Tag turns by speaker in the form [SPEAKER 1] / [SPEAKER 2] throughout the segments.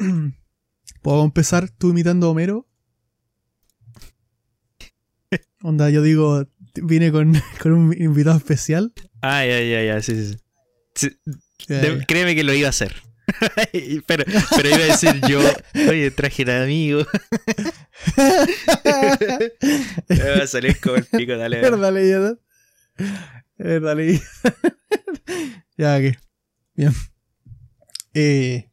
[SPEAKER 1] ¿Puedo empezar tú imitando a Homero? Onda, yo digo, vine con, con un invitado especial.
[SPEAKER 2] Ah, ya, ya, ya, sí, sí. sí.
[SPEAKER 1] Ya,
[SPEAKER 2] De-
[SPEAKER 1] ya.
[SPEAKER 2] créeme que lo iba a hacer. pero, pero iba a decir yo, oye, traje de amigo. Me va a salir como el pico, dale. dale.
[SPEAKER 1] Verdad, leyenda. ya, que. Bien. Eh.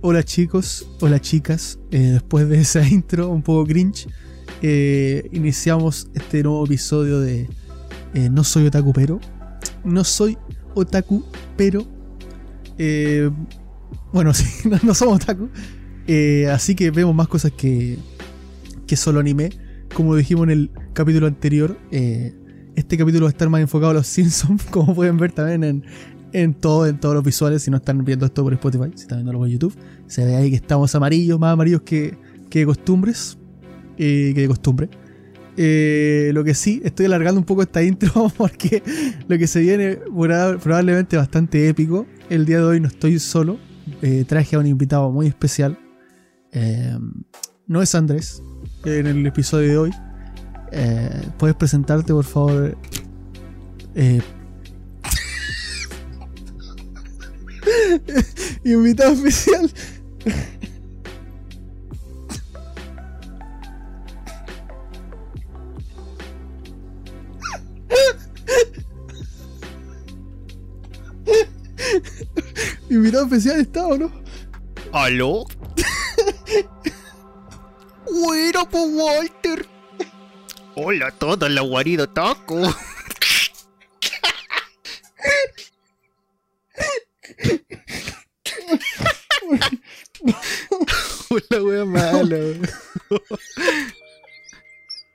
[SPEAKER 1] Hola chicos, hola chicas. Eh, después de esa intro un poco cringe, eh, iniciamos este nuevo episodio de eh, No soy otaku pero. No soy otaku pero. eh, bueno, sí, no, somos otaku. Eh, así que vemos más cosas que, que solo anime. Como dijimos en el capítulo anterior, eh, este capítulo va a estar más enfocado a los Simpsons, como pueden ver también en, en, todo, en todos los visuales. Si no están viendo esto por Spotify, si están viéndolo por YouTube, se ve ahí que estamos amarillos, más amarillos que, que de costumbres. eh, que de costumbre. Eh, lo que sí, estoy alargando un poco esta intro porque lo que se viene proba- probablemente bastante épico. El día de hoy no estoy solo. eh, traje a un invitado muy especial. No es Andrés en el episodio de hoy. Eh, ¿Puedes presentarte, por favor? Eh, invitado especial. invitado especial está o no?
[SPEAKER 2] ¿Aló? Bueno, pues Walter. Hola a todos, la guarida taco. Hola, wea mala.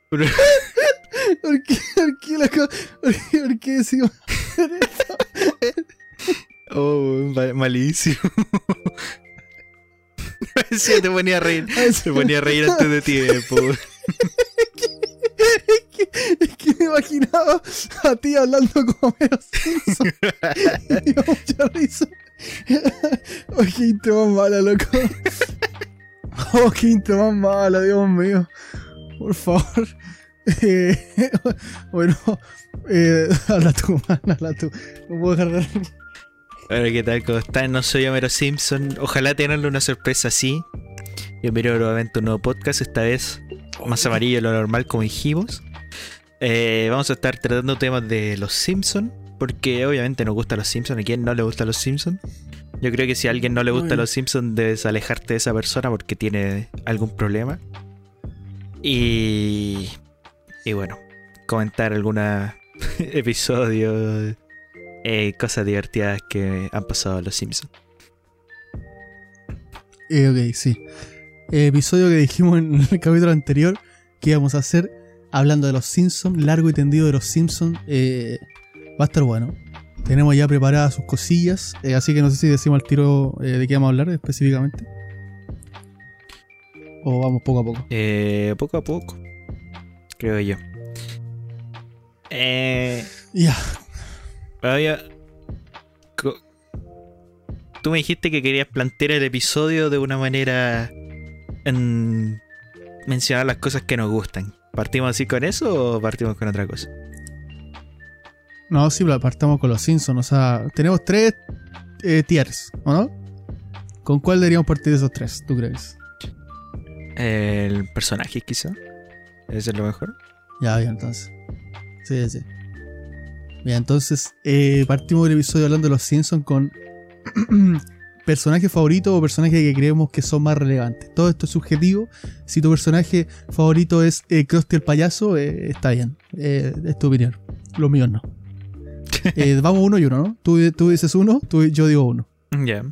[SPEAKER 1] ¿Por qué, por qué, la co- por qué, por qué decimos
[SPEAKER 2] Oh, ma- malísimo. Sí, te ponía a reír. Se ponía a reír antes de tiempo.
[SPEAKER 1] Es que me imaginaba hablando como Homero Simpson. Y dio mucha risa. Oh, qué intro más mala, loco. Oh, qué intro más mala, Dios mío. Por favor. Eh, bueno, eh, habla tú, man, habla tú. No puedo dejar de.
[SPEAKER 2] Hola, ¿qué tal? ¿Cómo están? No soy Homero Simpson. Ojalá tenerle una sorpresa así. Bienvenido nuevamente a un nuevo podcast, esta vez más amarillo de lo normal, como dijimos. Eh, vamos a estar tratando temas de los Simpsons, porque obviamente nos gustan los Simpsons. ¿A quién no le gustan los Simpsons? Yo creo que si a alguien no le
[SPEAKER 1] bien.
[SPEAKER 2] los Simpsons, debes alejarte de esa persona porque tiene algún problema. Y. Y bueno, comentar algunos episodios, eh, cosas divertidas que han pasado en los Simpsons.
[SPEAKER 1] Eh, ok, sí. Episodio que dijimos en el capítulo anterior que íbamos a hacer hablando de los Simpsons, largo y tendido de los Simpsons. eh, va a estar bueno. Tenemos ya preparadas sus cosillas, eh, así que no sé si decimos al tiro eh, de qué vamos a hablar específicamente. O vamos poco a poco.
[SPEAKER 2] Eh, poco a poco, creo yo. Eh,
[SPEAKER 1] Ya,
[SPEAKER 2] co- Tú me dijiste que querías plantear el episodio de una manera en mencionar las cosas que nos gustan. ¿Partimos así con eso o partimos con otra cosa?
[SPEAKER 1] no, sí, partamos con los Simpsons. O sea, tenemos tres eh, tiers, ¿o no? ¿Con cuál deberíamos partir de esos tres, tú crees?
[SPEAKER 2] El personaje, quizá. Ese es lo mejor.
[SPEAKER 1] Ya, bien, entonces. Sí, sí. Bien, entonces eh, partimos del episodio hablando de los Simpsons con personaje favorito o personaje que creemos que son más relevantes. Todo esto es subjetivo. Si tu personaje favorito es eh, Krusty el payaso, eh, está bien. Eh, es tu opinión. Los míos no. Eh, vamos uno y uno, ¿no? Tú, tú dices uno, tú, yo digo uno.
[SPEAKER 2] Ya.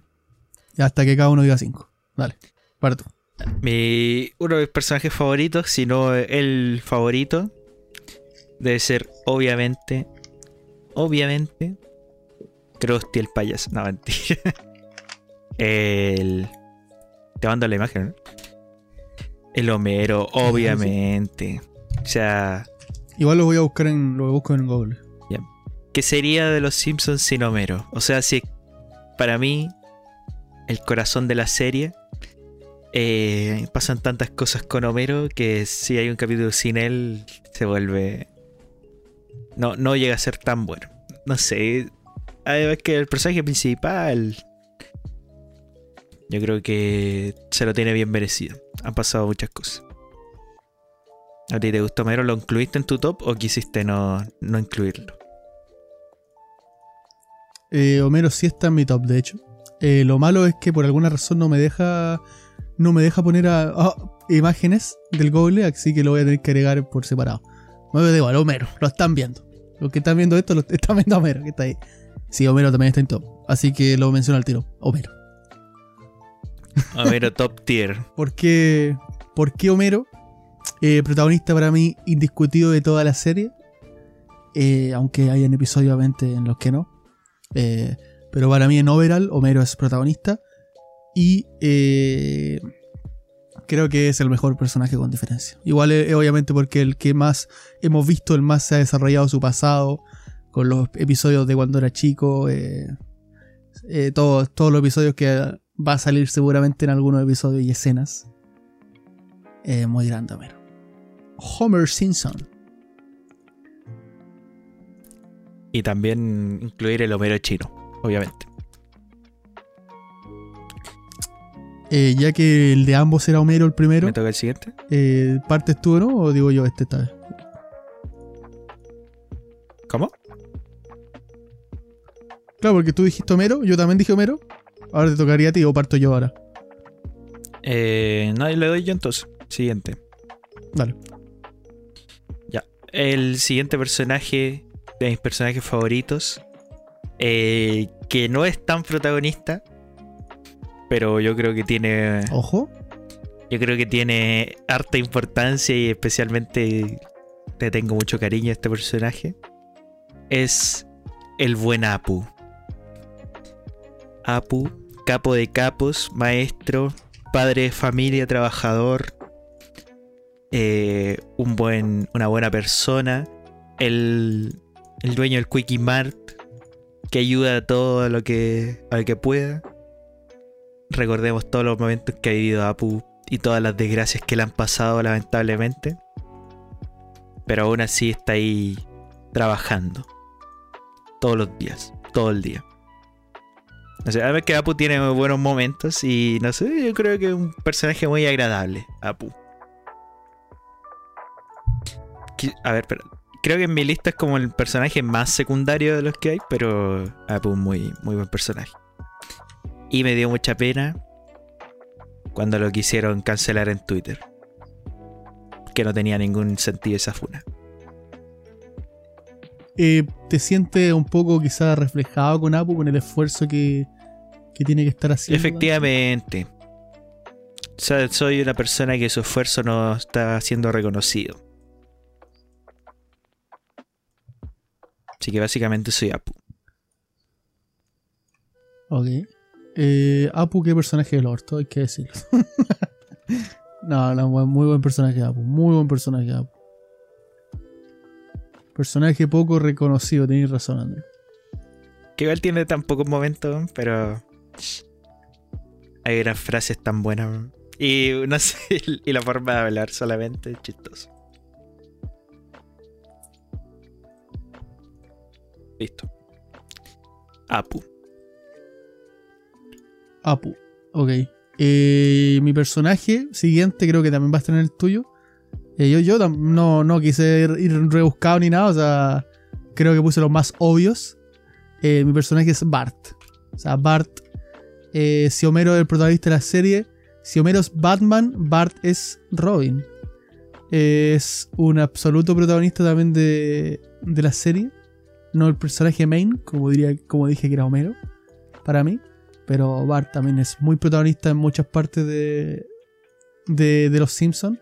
[SPEAKER 1] Hasta que cada uno diga cinco. Dale, para tú.
[SPEAKER 2] Mi, uno de mis personajes favoritos, si no el favorito, debe ser obviamente, obviamente, Krusty el payaso. No, mentira. El... Te mando la imagen, ¿no? El Homero, obviamente. O sea,
[SPEAKER 1] Igual lo voy a buscar en. Lo busco en Google.
[SPEAKER 2] ¿qué sería de los Simpsons sin Homero? O sea, si para mí, el corazón de la serie, eh, pasan tantas cosas con Homero que si hay un capítulo sin él, se vuelve. No, no llega a ser tan bueno. No sé. Además que el personaje principal. Yo creo que se lo tiene bien merecido. Han pasado muchas cosas. ¿A ti te gustó Homero? ¿Lo incluiste en tu top o quisiste no, no incluirlo?
[SPEAKER 1] Eh, Homero sí está en mi top, de hecho. Eh, lo malo es que por alguna razón no me deja. No me deja poner imágenes del Google, así que lo voy a tener que agregar por separado. Me da igual, Homero, lo están viendo. Los que están viendo esto lo están viendo a Homero, que está ahí. Sí, Homero también está en top. Así que lo menciono al tiro. Homero.
[SPEAKER 2] Homero top tier.
[SPEAKER 1] ¿Por qué, por qué Homero? Eh, protagonista para mí indiscutido de toda la serie. Eh, aunque hayan episodios en los que no. Eh, pero para mí en overall Homero es protagonista. Y creo que es el mejor personaje con diferencia. Igual obviamente porque el que más hemos visto, el más se ha desarrollado su pasado. Con los episodios de cuando era chico. todos, todos los episodios que va a salir seguramente en algunos episodios y escenas. Eh, muy grande Homero. Homer Simpson.
[SPEAKER 2] Y también incluir el Homero chino, obviamente.
[SPEAKER 1] Eh, ya que el de ambos era Homero el primero,
[SPEAKER 2] ¿Me toca el siguiente?
[SPEAKER 1] eh, ¿partes tú no? ¿O digo yo este esta vez?
[SPEAKER 2] ¿Cómo?
[SPEAKER 1] Claro, porque tú dijiste Homero, yo también dije Homero. Ahora te tocaría a ti o parto yo ahora.
[SPEAKER 2] Eh, no, le doy yo entonces. Siguiente.
[SPEAKER 1] Dale.
[SPEAKER 2] El siguiente personaje de mis personajes favoritos. eh, que no es tan protagonista. Pero yo creo que tiene.
[SPEAKER 1] Ojo.
[SPEAKER 2] Yo creo que tiene harta importancia y especialmente le tengo mucho cariño a este personaje. Es el buen Apu. Apu, capo de capos, maestro, padre de familia, trabajador, eh, un buen, una buena persona, el, el dueño del Quickie Mart, que ayuda a todo lo que, a lo que pueda. Recordemos todos los momentos que ha vivido Apu y todas las desgracias que le han pasado lamentablemente. Pero aún así está ahí trabajando. Todos los días, todo el día. O sea, además que Apu tiene buenos momentos y no sé, yo creo que es un personaje muy agradable, Apu. A ver, pero creo que en mi lista es como el personaje más secundario de los que hay, pero Apu muy, muy buen personaje. Y me dio mucha pena cuando lo quisieron cancelar en Twitter. Que no tenía ningún sentido esa funa.
[SPEAKER 1] Eh, ¿Te sientes un poco quizás reflejado con Apu, con el esfuerzo que, que tiene que estar haciendo?
[SPEAKER 2] Efectivamente. O sea, soy una persona que su esfuerzo no está siendo reconocido. Así que básicamente soy Apu.
[SPEAKER 1] Ok. Eh, Apu, qué personaje del orto, hay que decirlo. no, no, muy buen personaje Apu. Muy buen personaje Apu. Personaje poco reconocido, tenéis razón, Andrés.
[SPEAKER 2] Que igual tiene tan pocos momentos, pero. Hay unas frases tan buenas. Y no sé, y la forma de hablar solamente es chistoso. Listo. Apu.
[SPEAKER 1] Apu. Ok. Eh, mi personaje siguiente creo que también va a estar en el tuyo. Eh, yo yo no, no quise ir, ir rebuscado ni nada. O sea, creo que puse los más obvios. Eh, mi personaje es Bart. O sea, Bart. Eh, si Homero es el protagonista de la serie. Si Homero es Batman, Bart es Robin. Es un absoluto protagonista también de, de la serie. No el personaje main, como, diría, como dije que era Homero. Para mí. Pero Bart también es muy protagonista en muchas partes de, de, de Los Simpsons.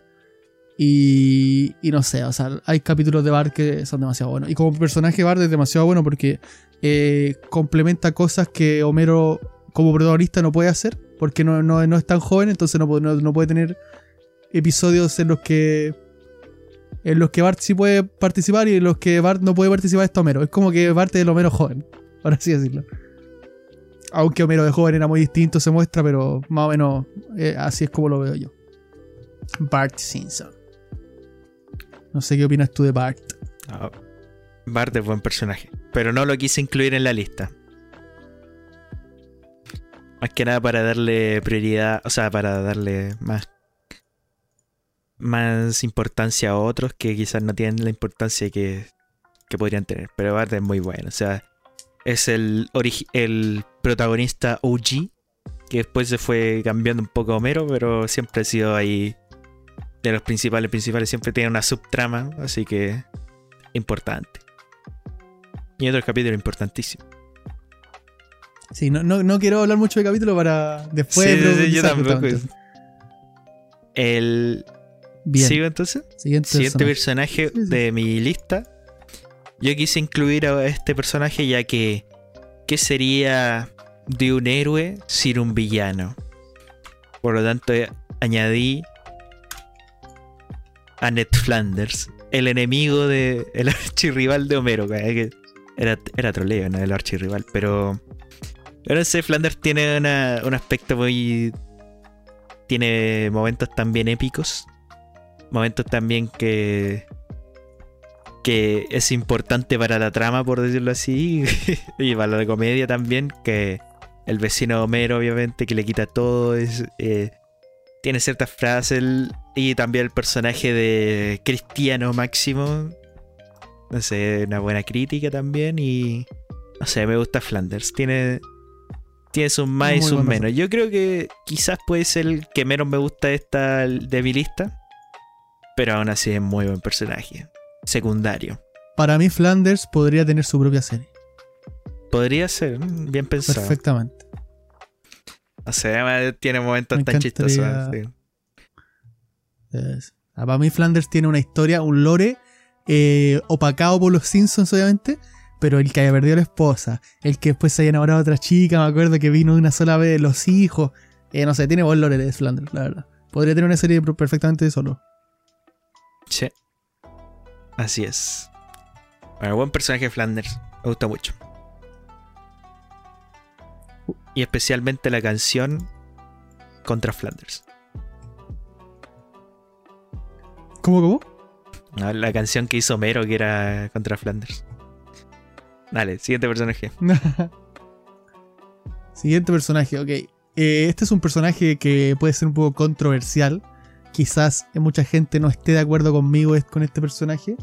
[SPEAKER 1] Y, y no sé, o sea, hay capítulos de Bart que son demasiado buenos. Y como personaje Bart es demasiado bueno porque eh, complementa cosas que Homero como protagonista no puede hacer porque no, no, no es tan joven, entonces no, no, puede tener episodios en los que en los que Bart sí puede participar y en los que Bart no puede participar está Homero. Es como que Bart es el Homero joven, por así decirlo. Aunque Homero de joven era muy distinto, se muestra, pero más o menos eh, así es como lo veo yo. Bart Simpson. No sé qué opinas tú de Bart.
[SPEAKER 2] No, Bart es buen personaje, pero no lo quise incluir en la lista. Más que nada para darle prioridad, o sea, para darle más más importancia a otros que quizás no tienen la importancia que, que podrían tener. Pero Bart es muy bueno, o sea, es el, el protagonista OG, que después se fue cambiando un poco a Homero, pero siempre ha sido ahí de los principales principales, siempre tiene una subtrama, así que importante. Y otro capítulo importantísimo.
[SPEAKER 1] Sí, no, no, no quiero hablar mucho de capítulo para después.
[SPEAKER 2] Sí, yo tampoco. El
[SPEAKER 1] Bien.
[SPEAKER 2] sigo entonces.
[SPEAKER 1] Siguiente,
[SPEAKER 2] Siguiente
[SPEAKER 1] personaje.
[SPEAKER 2] personaje
[SPEAKER 1] Sí, sí.
[SPEAKER 2] de mi lista. Yo quise incluir a este personaje ya que ¿qué sería de un héroe sin un villano? Por lo tanto, eh, añadí a Ned Flanders, el enemigo de el archirrival de Homero, que era, era troleo, no el archirrival, pero pero sé, Flanders tiene una- un aspecto muy tiene momentos también épicos, momentos también que que es importante para la trama, por decirlo así, y para la comedia también, que el vecino Homero, obviamente, que le quita todo, es, eh, tiene ciertas frases, y también el personaje de Cristiano Máximo, no sé, una buena crítica también, y no sé, me gusta Flanders, tiene, tiene sus más y
[SPEAKER 1] buen
[SPEAKER 2] menos. Yo creo que quizás puede ser el que menos me gusta de esta de mi lista, pero aún así es muy buen personaje secundario.
[SPEAKER 1] Para mí, Flanders podría tener su propia serie.
[SPEAKER 2] Podría ser, mm, bien pensado.
[SPEAKER 1] Perfectamente.
[SPEAKER 2] O sea, tiene momentos
[SPEAKER 1] Me
[SPEAKER 2] tan chistosos. sí.
[SPEAKER 1] Ah, para mí, Flanders tiene una historia, un lore eh, opacado por los Simpsons, obviamente. Pero el que haya perdido a la esposa, el que después se haya enamorado de otra chica, me acuerdo que vino una sola vez, los hijos. eh, no sé, tiene buen lore de Flanders, la verdad. Podría tener una serie perfectamente solo.
[SPEAKER 2] Sí. Así es. Bueno, buen personaje Flanders. Me gusta mucho. Y especialmente la canción contra Flanders.
[SPEAKER 1] ¿Cómo, cómo?
[SPEAKER 2] La canción que hizo Mero que era contra Flanders. Dale, siguiente personaje.
[SPEAKER 1] Siguiente personaje, ok. Eh, este es un personaje que puede ser un poco controversial. Quizás mucha gente no esté de acuerdo conmigo con este personaje.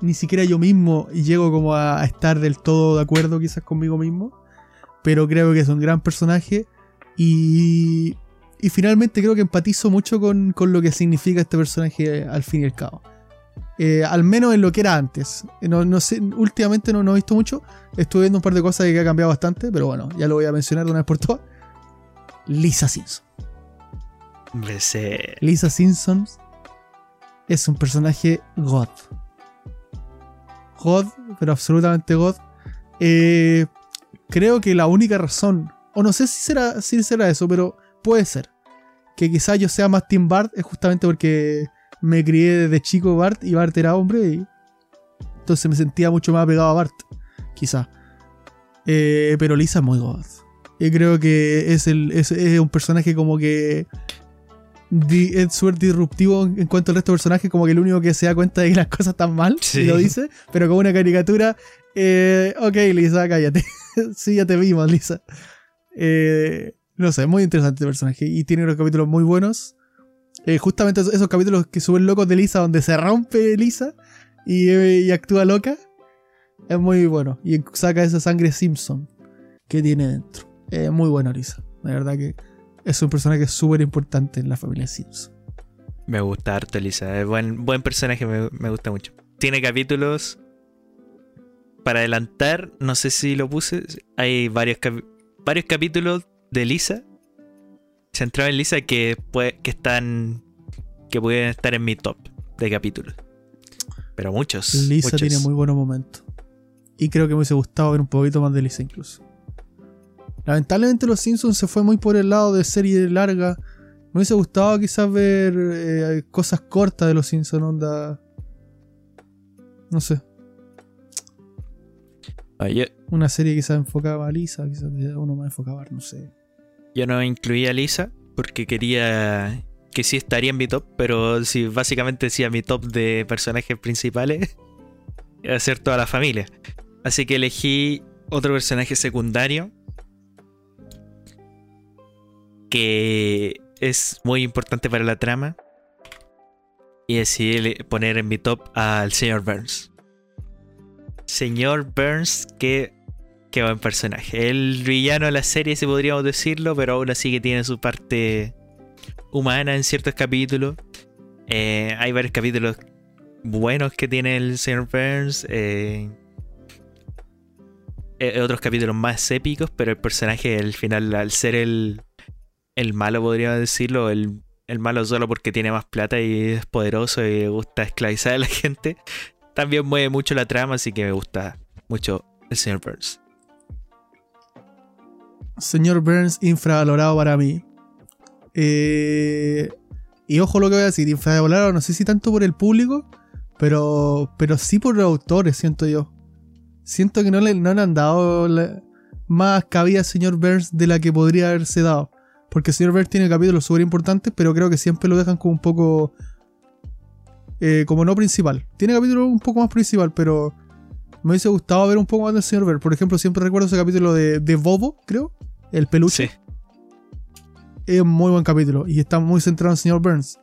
[SPEAKER 1] Ni siquiera yo mismo llego como a, a estar del todo de acuerdo quizás conmigo mismo. Pero creo que es un gran personaje. Y, y finalmente creo que empatizo mucho con, con lo que significa este personaje al fin y al cabo. Eh, al menos en lo que era antes. No, no sé, últimamente no, no he visto mucho. Estuve viendo un par de cosas que ha cambiado bastante, pero bueno, ya lo voy a mencionar de una vez por todas. Lisa Simpson. Lisa Simpson es un personaje God. God, pero absolutamente God. Eh, creo que la única razón, o no sé si será, si será eso, pero puede ser, que quizás yo sea más Team Bart es justamente porque me crié desde chico Bart y Bart era hombre y entonces me sentía mucho más pegado a Bart, quizás. Eh, pero Lisa es muy God. Y creo que es, el, es, es un personaje como que di- es súper disruptivo en en cuanto al resto de personajes, como que el único que se da cuenta de que las cosas están mal
[SPEAKER 2] Sí.
[SPEAKER 1] y lo dice, pero como una caricatura, eh, ok Lisa, cállate. sí, ya te vimos, Lisa. Eh, no sé, muy interesante este personaje y tiene unos capítulos muy buenos. Eh, justamente esos, capítulos que suben locos de Lisa, donde se rompe Lisa y, eh, y actúa loca, es muy bueno. Y saca esa sangre Simpson que tiene dentro. Es muy bueno Lisa. De verdad que es un personaje súper importante en la familia Simpson.
[SPEAKER 2] Me gusta harto Lisa. Es buen, buen personaje, me, me gusta mucho. Tiene capítulos. Para adelantar, no sé si lo puse. Hay varios, capi- varios capítulos de Lisa. Centrado en Lisa que, están que pueden estar en mi top de capítulos. Pero muchos.
[SPEAKER 1] Lisa
[SPEAKER 2] muchos.
[SPEAKER 1] tiene muy buenos momentos. Y creo que me hubiese gustado ver un poquito más de Lisa incluso. Lamentablemente los Simpsons se fue muy por el lado de serie larga. Me hubiese gustado quizás ver eh, cosas cortas de los Simpsons, onda. No sé.
[SPEAKER 2] Ah,
[SPEAKER 1] Una serie quizás enfocaba a Lisa, quizás uno más enfocaba, no sé.
[SPEAKER 2] Yo no incluía a Lisa porque quería que sí estaría en mi top, pero si básicamente decía mi top de personajes principales, ser toda la familia. Así que elegí otro personaje secundario que es muy importante para la trama y decidí poner en mi top al señor Burns. Señor Burns, que, que buen personaje. El villano de la serie, si podríamos decirlo, pero aún así que tiene su parte humana en ciertos capítulos. Eh, hay varios capítulos buenos que tiene el señor Burns. eh, eh, otros capítulos más épicos, pero el personaje al final, al ser el, el malo, podríamos decirlo, el, el malo solo porque tiene más plata y es poderoso y gusta esclavizar a la gente, también mueve mucho la trama, así que me gusta mucho el señor Burns.
[SPEAKER 1] Señor Burns, infravalorado para mí. Eh, y ojo lo que voy a decir, infravalorado no sé si tanto por el público, pero, pero sí por los autores, siento yo. Siento que no le, no le han dado más cabida al señor Burns de la que podría haberse dado. Porque el señor Burns tiene capítulos súper importantes, pero creo que siempre lo dejan como un poco... eh, como no principal. Tiene capítulos un poco más principal, pero me hubiese gustado ver un poco más del señor Burns. Por ejemplo, siempre recuerdo ese capítulo de, de Bobo, creo. El peluche.
[SPEAKER 2] Sí.
[SPEAKER 1] Es un muy buen capítulo y está muy centrado en el señor Burns.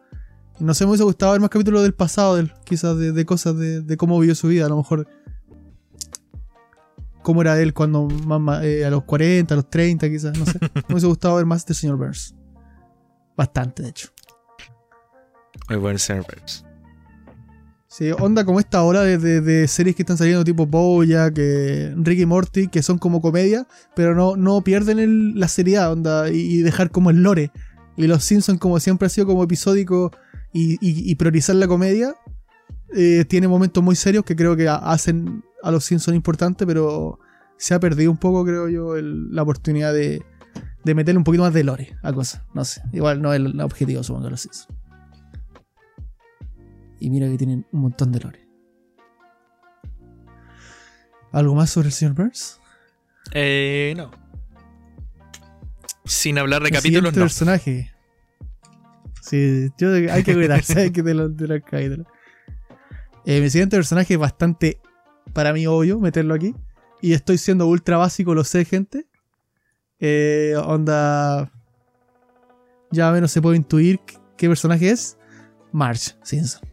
[SPEAKER 1] Y no sé, me hubiese gustado ver más capítulos del pasado de él, quizás de, de cosas de, de cómo vivió su vida, a lo mejor. Cómo era él cuando más, eh, a los 40, a los 30, quizás, no sé. Me hubiese gustado ver más del señor Burns. Bastante, de hecho.
[SPEAKER 2] Muy buen señor Burns.
[SPEAKER 1] Sí, onda como esta hora de, de- series que están saliendo tipo Boya, que Ricky Morty, que son como comedia, pero no, no pierden la seriedad, onda, y, dejar como el lore. Y los Simpsons, como siempre ha sido como episódico y, priorizar la comedia, eh, tiene momentos muy serios que creo que ha- hacen a los Simpsons importantes, pero se ha perdido un poco, creo yo, la oportunidad de, de meterle un poquito más de lore a cosas. No sé, igual no es el objetivo, supongo, de los Simpsons. Y mira que tienen un montón de lore. ¿Algo más sobre el señor Burns?
[SPEAKER 2] Eh, no. Sin hablar de
[SPEAKER 1] El
[SPEAKER 2] capítulos,
[SPEAKER 1] siguiente
[SPEAKER 2] no.
[SPEAKER 1] personaje. Sí, yo, hay que cuidarse que de los, de los. Eh, mi siguiente personaje es bastante, para mí, obvio meterlo aquí. Y estoy siendo ultra básico, lo sé, gente. Eh, onda. Ya menos se puede intuir qué personaje es. Marge Simpson.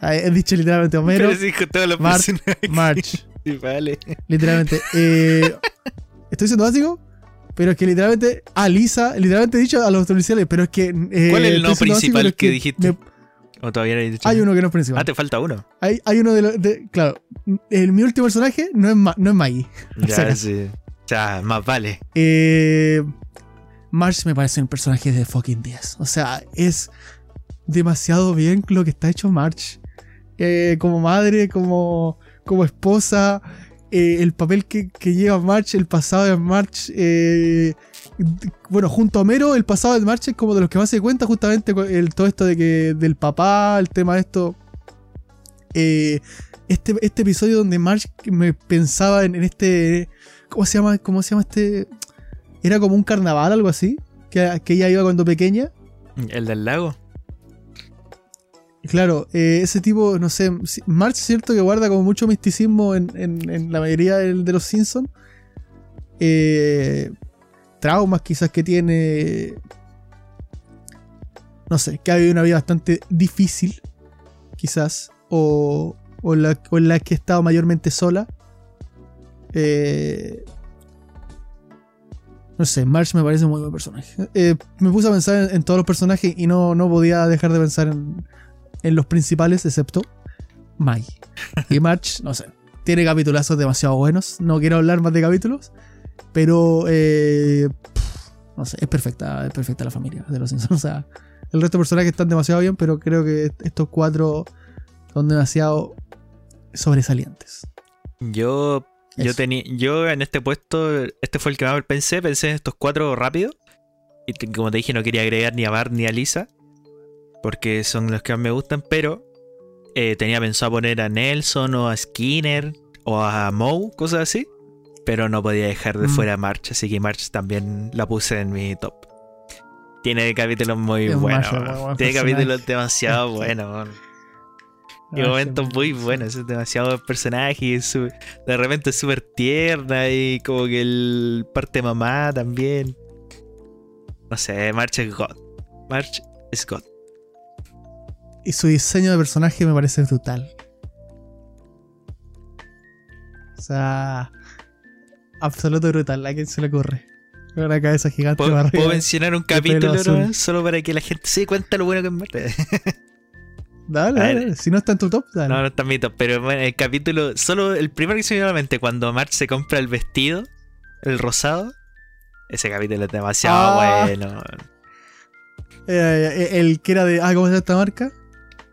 [SPEAKER 1] Ah, He dicho literalmente Homero.
[SPEAKER 2] Pero todos los
[SPEAKER 1] Mar-
[SPEAKER 2] personajes
[SPEAKER 1] Marge.
[SPEAKER 2] principales.
[SPEAKER 1] Literalmente. Eh, estoy siendo básico, pero es que literalmente. A Lisa, literalmente he dicho a los iniciales, pero es que. eh,
[SPEAKER 2] ¿Cuál es el no principal que dijiste?
[SPEAKER 1] me-
[SPEAKER 2] ¿O todavía no he dicho
[SPEAKER 1] hay uno que no es principal.
[SPEAKER 2] Ah, te falta uno.
[SPEAKER 1] Hay, hay uno de los. claro, el, mi último personaje no es, Ma- no es Maggie.
[SPEAKER 2] Ya,
[SPEAKER 1] sea,
[SPEAKER 2] sí. Ya, más vale.
[SPEAKER 1] Eh, Marge me parece un personaje de fucking 10. O sea, es demasiado bien lo que está hecho Marge. Eh, como madre, como, como esposa, eh, el papel que, que lleva Marge, el pasado de Marge. eh, bueno, junto a Homero, el pasado de Marge es como de los que más se cuenta justamente el, todo esto de que del papá, el tema de esto. Este, este episodio donde Marge me pensaba en, en este. ¿Cómo se llama? ¿Cómo se llama este? Era como un carnaval, algo así. Que, que ella iba cuando pequeña.
[SPEAKER 2] ¿El del lago?
[SPEAKER 1] Claro, eh, ese tipo, no sé, es cierto que guarda como mucho misticismo en, en- la mayoría del- de, los Simpsons. Eh, traumas quizás que tiene. No sé, que ha vivido una vida bastante difícil, quizás. O, o, la, en la que ha estado mayormente sola. Eh, no sé, Marge me parece un muy buen personaje. Eh, me puse a pensar en, en todos los personajes y no, no podía dejar de pensar en, en los principales, excepto Maggie. Y Marge, no sé, tiene capitulazos demasiado buenos. No quiero hablar más de capítulos, pero eh, pff, no sé, es perfecta, es perfecta la familia de los Simpsons. O sea, el resto de personajes están demasiado bien, pero creo que estos cuatro son demasiado sobresalientes.
[SPEAKER 2] Yo, yo tenía, yo en este puesto, este fue el que más pensé, pensé en estos cuatro rápido. Y como te dije, no quería agregar ni a Bart ni a Lisa. Porque son los que más me gustan, pero eh, tenía pensado poner a Nelson o a Skinner o a Moe, cosas así. Pero no podía dejar de
[SPEAKER 1] Mm.
[SPEAKER 2] fuera a March, así que March también la puse en mi top. Tiene capítulos muy
[SPEAKER 1] Es
[SPEAKER 2] buenos.
[SPEAKER 1] Buen
[SPEAKER 2] Tiene capítulos demasiado buenos. Y momentos muy buenos, es demasiado personaje. es su- de repente es súper tierna y como que el parte mamá también. No sé, March es God. March es God.
[SPEAKER 1] Y su diseño de personaje me parece brutal. O sea, absoluto brutal. ¿A quién se le ocurre? Una cabeza gigante
[SPEAKER 2] ¿Puedo,
[SPEAKER 1] barriga.
[SPEAKER 2] puedo mencionar un capítulo nomás? solo para que la gente se dé cuenta lo bueno que es March?
[SPEAKER 1] Dale, dale. Si no está en tu top, dale.
[SPEAKER 2] No, no está en mi top, pero bueno, el capítulo, solo el primero que se me vino a la mente, cuando March se compra el vestido, el rosado, ese capítulo es demasiado
[SPEAKER 1] Ah.
[SPEAKER 2] bueno.
[SPEAKER 1] Eh, eh, el que era de. Ah, ¿cómo se llama esta marca?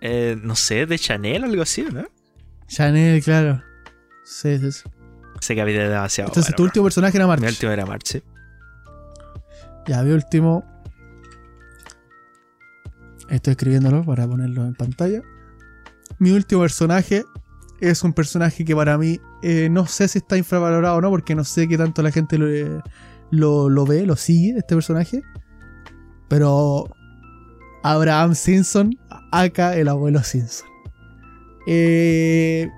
[SPEAKER 2] Eh, no sé, de Chanel o algo así, ¿no?
[SPEAKER 1] Chanel, claro. Sí, sí, sí.
[SPEAKER 2] Ese capítulo es demasiado
[SPEAKER 1] Entonces,
[SPEAKER 2] bueno.
[SPEAKER 1] tu último personaje era March.
[SPEAKER 2] Mi último era March, sí.
[SPEAKER 1] Ya, mi último. Estoy escribiéndolo para ponerlo en pantalla. Mi último personaje es un personaje que para mí eh, no sé si está infravalorado o no, porque no sé qué tanto la gente lo, lo, lo ve, lo sigue, este personaje. Pero Abraham Simpson, acá el abuelo Simpson. Eh,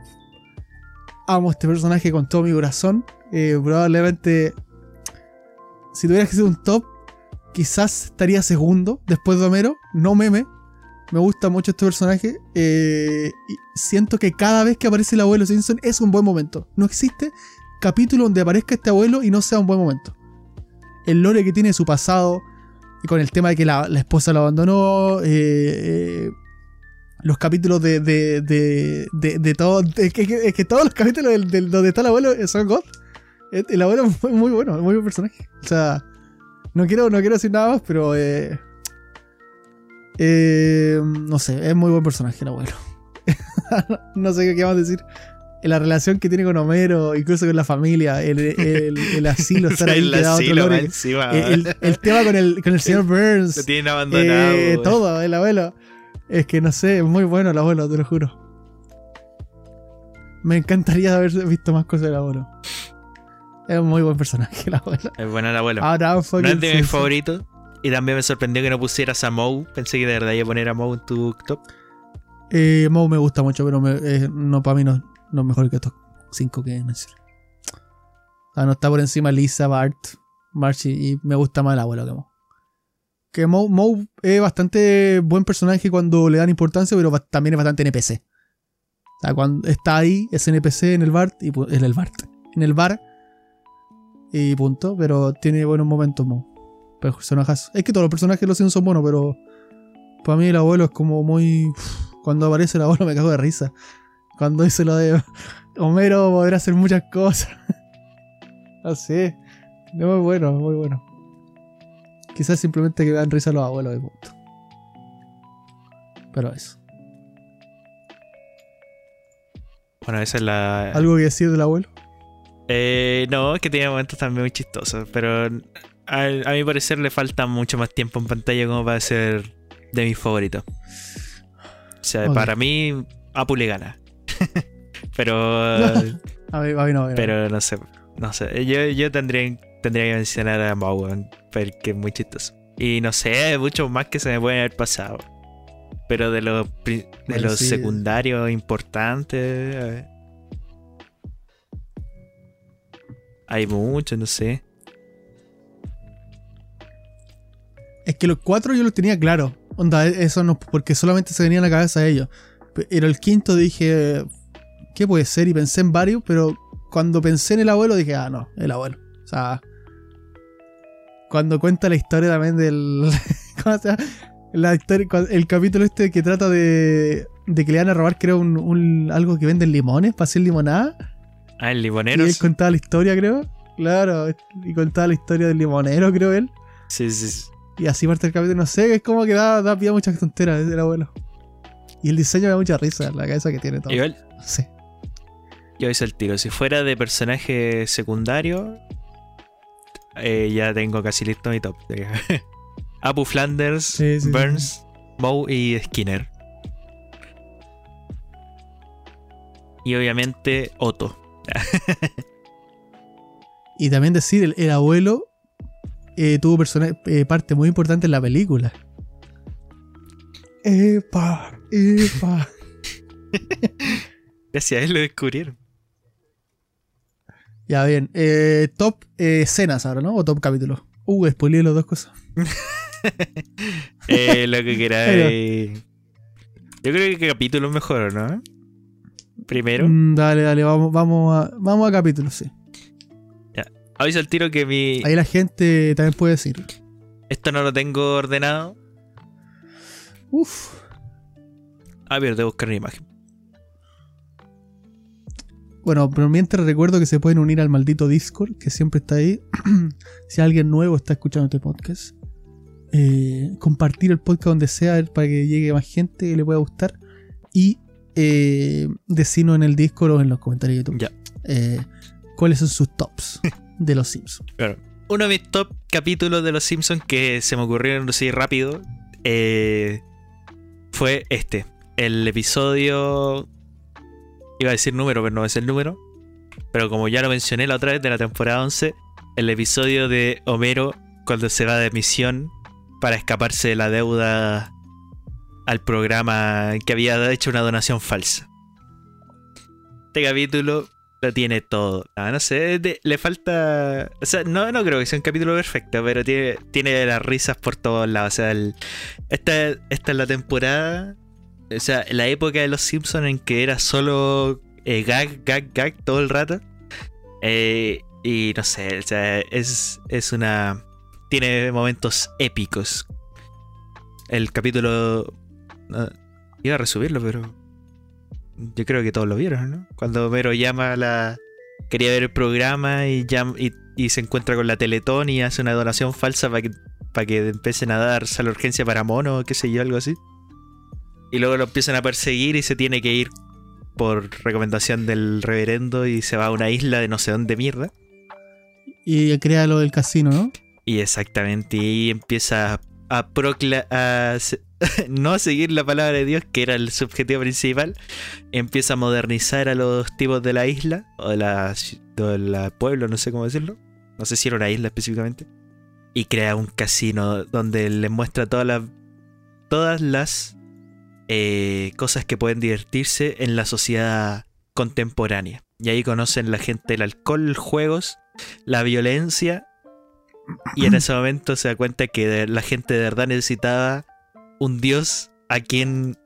[SPEAKER 1] amo este personaje con todo mi corazón. Eh, probablemente, si tuvieras que hacer un top, quizás estaría segundo después de Homero, no meme. Me gusta mucho este personaje. eh, siento que cada vez que aparece el abuelo Simpson es un buen momento. No existe capítulo donde aparezca este abuelo y no sea un buen momento. El lore que tiene su pasado, con el tema de que la, esposa lo abandonó, eh, los capítulos de, de, de, de, de todo. Es que, es que todos los capítulos del, del- donde está el abuelo son God. El el abuelo es muy, muy bueno, muy buen personaje. O sea, no quiero, no quiero decir nada más, pero. Eh, eh, no sé, es muy buen personaje el abuelo. no sé qué más decir. La relación que tiene con Homero, incluso con la familia, el, el, el asilo, estar ahí,
[SPEAKER 2] El
[SPEAKER 1] que da otro
[SPEAKER 2] asilo, encima.
[SPEAKER 1] El, tema con el, con el señor Burns.
[SPEAKER 2] Lo tienen abandonado.
[SPEAKER 1] Eh, todo, el abuelo. Es que no sé, es muy bueno el abuelo, te lo juro. Me encantaría haber visto más cosas del abuelo. Es un muy buen personaje el abuelo.
[SPEAKER 2] Es bueno el abuelo.
[SPEAKER 1] Ahora
[SPEAKER 2] no es de mis
[SPEAKER 1] Simpson.
[SPEAKER 2] favoritos. Y también me sorprendió que no pusieras a Moe. Pensé que de verdad iba a poner a Moe en tu top.
[SPEAKER 1] Eh, Moe me gusta mucho, pero me- eh, no para mí no, no es mejor que estos cinco que mencioné. Sea, no está por encima Lisa, Bart, March y, y me gusta más el abuelo que Moe. Que Moe, es bastante buen personaje cuando le dan importancia, pero también es bastante NPC. O sea, cuando está ahí, es NPC en el Bart y en el Bart. En el bar. Y punto. Pero tiene buenos momentos, Moe. Personajes. Es que todos los personajes de los son buenos, pero. Para mí el abuelo es como muy. Cuando aparece el abuelo me cago de risa. Cuando dice lo de Homero podrá hacer muchas cosas. Así. Es muy bueno, muy bueno. Quizás simplemente que dan risa a los abuelos de punto. Pero eso.
[SPEAKER 2] Bueno, esa es la.
[SPEAKER 1] ¿Algo que decir del abuelo?
[SPEAKER 2] Eh, no, es que tiene momentos también muy chistosos. Pero a, a mi parecer le falta mucho más tiempo en pantalla como para ser de mis favoritos. O sea, para mí, Apu le gana. pero.
[SPEAKER 1] A mí, a mí no, a mí no.
[SPEAKER 2] pero no sé. No sé. Yo, yo tendría, tendría que mencionar a Moe, porque es muy chistoso. Y no sé, mucho más que se me pueden haber pasado. Pero de los, de
[SPEAKER 1] Bueno,
[SPEAKER 2] los
[SPEAKER 1] sí.
[SPEAKER 2] secundarios importantes. Hay muchos, no sé.
[SPEAKER 1] Es que los cuatro yo los tenía claro. Onda, e- eso no, porque solamente se venían a la cabeza de ellos. Pero el quinto dije, ¿qué puede ser? Y pensé en varios, pero cuando pensé en el abuelo dije, ah, no, el abuelo. O sea, cuando cuenta la historia también del. ¿Cómo se llama? La historia, el capítulo este que trata de, de que le van a robar, creo, un, un- algo que venden limones para hacer limonada.
[SPEAKER 2] Ah, el
[SPEAKER 1] Y él contaba la historia, creo. Claro, y contaba la historia del limonero, creo él.
[SPEAKER 2] Sí, sí, sí.
[SPEAKER 1] Y así parte el capítulo. No sé, es como que da, da pie a muchas tonteras del abuelo. Y el diseño me da mucha risa, la cabeza que tiene todo.
[SPEAKER 2] Igual,
[SPEAKER 1] sé.
[SPEAKER 2] yo hice el tiro. Si fuera de personaje secundario, eh, ya tengo casi listo mi top. Apu Flanders,
[SPEAKER 1] Sí, sí, sí.
[SPEAKER 2] Burns, Moe y Skinner. Y obviamente Otto.
[SPEAKER 1] Y también decir, el, el abuelo eh, tuvo persona- eh, parte muy importante en la película. Epa, epa.
[SPEAKER 2] Gracias a él lo descubrieron.
[SPEAKER 1] Ya bien, eh, top eh, escenas ahora, ¿no? O top capítulo. Uh, spoileé las dos cosas.
[SPEAKER 2] Eh, lo que queráis.
[SPEAKER 1] Pero-
[SPEAKER 2] Yo creo que capítulo es mejor, ¿no? Primero.
[SPEAKER 1] Mm, dale, dale, vamos, vamos, a, vamos a capítulo, sí.
[SPEAKER 2] Aviso al tiro que mi.
[SPEAKER 1] Ahí la gente también puede decir.
[SPEAKER 2] Esto no lo tengo ordenado.
[SPEAKER 1] Uf.
[SPEAKER 2] Ah, pero debo buscar una imagen.
[SPEAKER 1] Bueno, pero mientras recuerdo que se pueden unir al maldito Discord, que siempre está ahí. si alguien nuevo está escuchando este podcast, eh, compartir el podcast donde sea para que llegue más gente que le pueda gustar. Y eh, decirnos en el Discord o en los comentarios de YouTube
[SPEAKER 2] Ya.
[SPEAKER 1] eh, cuáles son sus tops de los Simpsons.
[SPEAKER 2] Claro. Uno de mis top capítulos de Los Simpsons que se me ocurrieron así rápido eh, fue este. El episodio. Iba a decir número, pero no es el número. Pero como ya lo mencioné la otra vez de la temporada 11, el episodio de Homero cuando se va de misión para escaparse de la deuda al programa que había hecho una donación falsa. Este capítulo lo tiene todo. Ah, no sé, le falta. O sea, no, no creo que sea un capítulo perfecto, pero tiene, tiene las risas por todos lados. O sea, el- esta, esta es la temporada. O sea, la época de los Simpsons en que era solo eh, gag, gag, gag todo el rato. Eh, y no sé, o sea, es, es una. Tiene momentos épicos. El capítulo. iba a resubirlo, pero. Yo creo que todos lo vieron, ¿no? Cuando Homero llama a la. Quería ver el programa y, llam- y, se encuentra con la Teletón y hace una donación falsa para que, para que empiecen a dar sala de urgencia para mono qué sé yo, algo así. Y luego lo empiezan a perseguir y se tiene que ir por recomendación del reverendo y se va a una isla de no sé dónde mierda.
[SPEAKER 1] Y crea lo del casino, ¿no?
[SPEAKER 2] Y exactamente, y empieza a a no a seguir la palabra de Dios, que era el subjetivo principal, empieza a modernizar a los tipos de la isla, o de la, de la pueblo, no sé cómo decirlo, no sé si era una isla específicamente, y crea un casino donde les muestra todas las todas las eh, cosas que pueden divertirse en la sociedad contemporánea. Y ahí conocen la gente el alcohol, juegos, la violencia y en ese momento se da cuenta que la gente de verdad necesitaba un dios a quien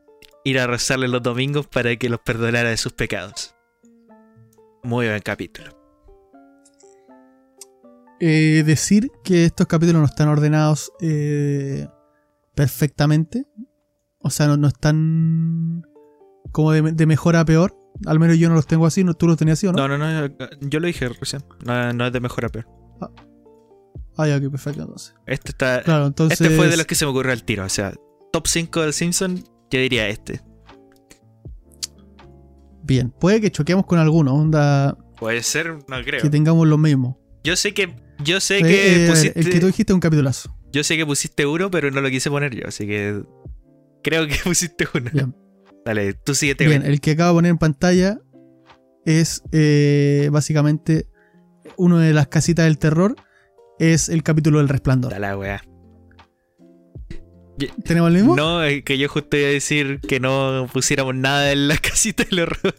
[SPEAKER 2] ir a rezarle los domingos para que los perdonara de sus pecados. Muy buen capítulo.
[SPEAKER 1] Eh, decir que estos capítulos no están ordenados eh, perfectamente. O sea, no, no están como de, de mejor a peor. Al menos yo no los tengo así. ¿no? ¿Tú los tenías así o no?
[SPEAKER 2] No, no, no, yo lo dije recién. No, no es de mejor a peor.
[SPEAKER 1] Ah, ya, ok, perfecto. Entonces.
[SPEAKER 2] Este está.
[SPEAKER 1] Claro, entonces.
[SPEAKER 2] Este fue de los que se me ocurrió al tiro. O sea, top 5 del Simpson, yo diría este.
[SPEAKER 1] Bien, puede que choquemos con alguno. Onda
[SPEAKER 2] Puede ser, no creo.
[SPEAKER 1] que tengamos lo mismo.
[SPEAKER 2] Yo sé que. Yo sé
[SPEAKER 1] Eh,
[SPEAKER 2] que
[SPEAKER 1] ver,
[SPEAKER 2] pusiste.
[SPEAKER 1] el que tú dijiste es un capitulazo.
[SPEAKER 2] Yo sé que pusiste uno, pero no lo quise poner yo, así que. Creo que pusiste uno.
[SPEAKER 1] Bien.
[SPEAKER 2] Dale, tú síguete.
[SPEAKER 1] Bien, el que acabo de poner en pantalla es eh, básicamente una de las casitas del terror. Es el capítulo del resplandor.
[SPEAKER 2] Dale, weá.
[SPEAKER 1] ¿Tenemos el mismo?
[SPEAKER 2] No, es que yo justo iba a decir que no pusiéramos nada en la casita del horror.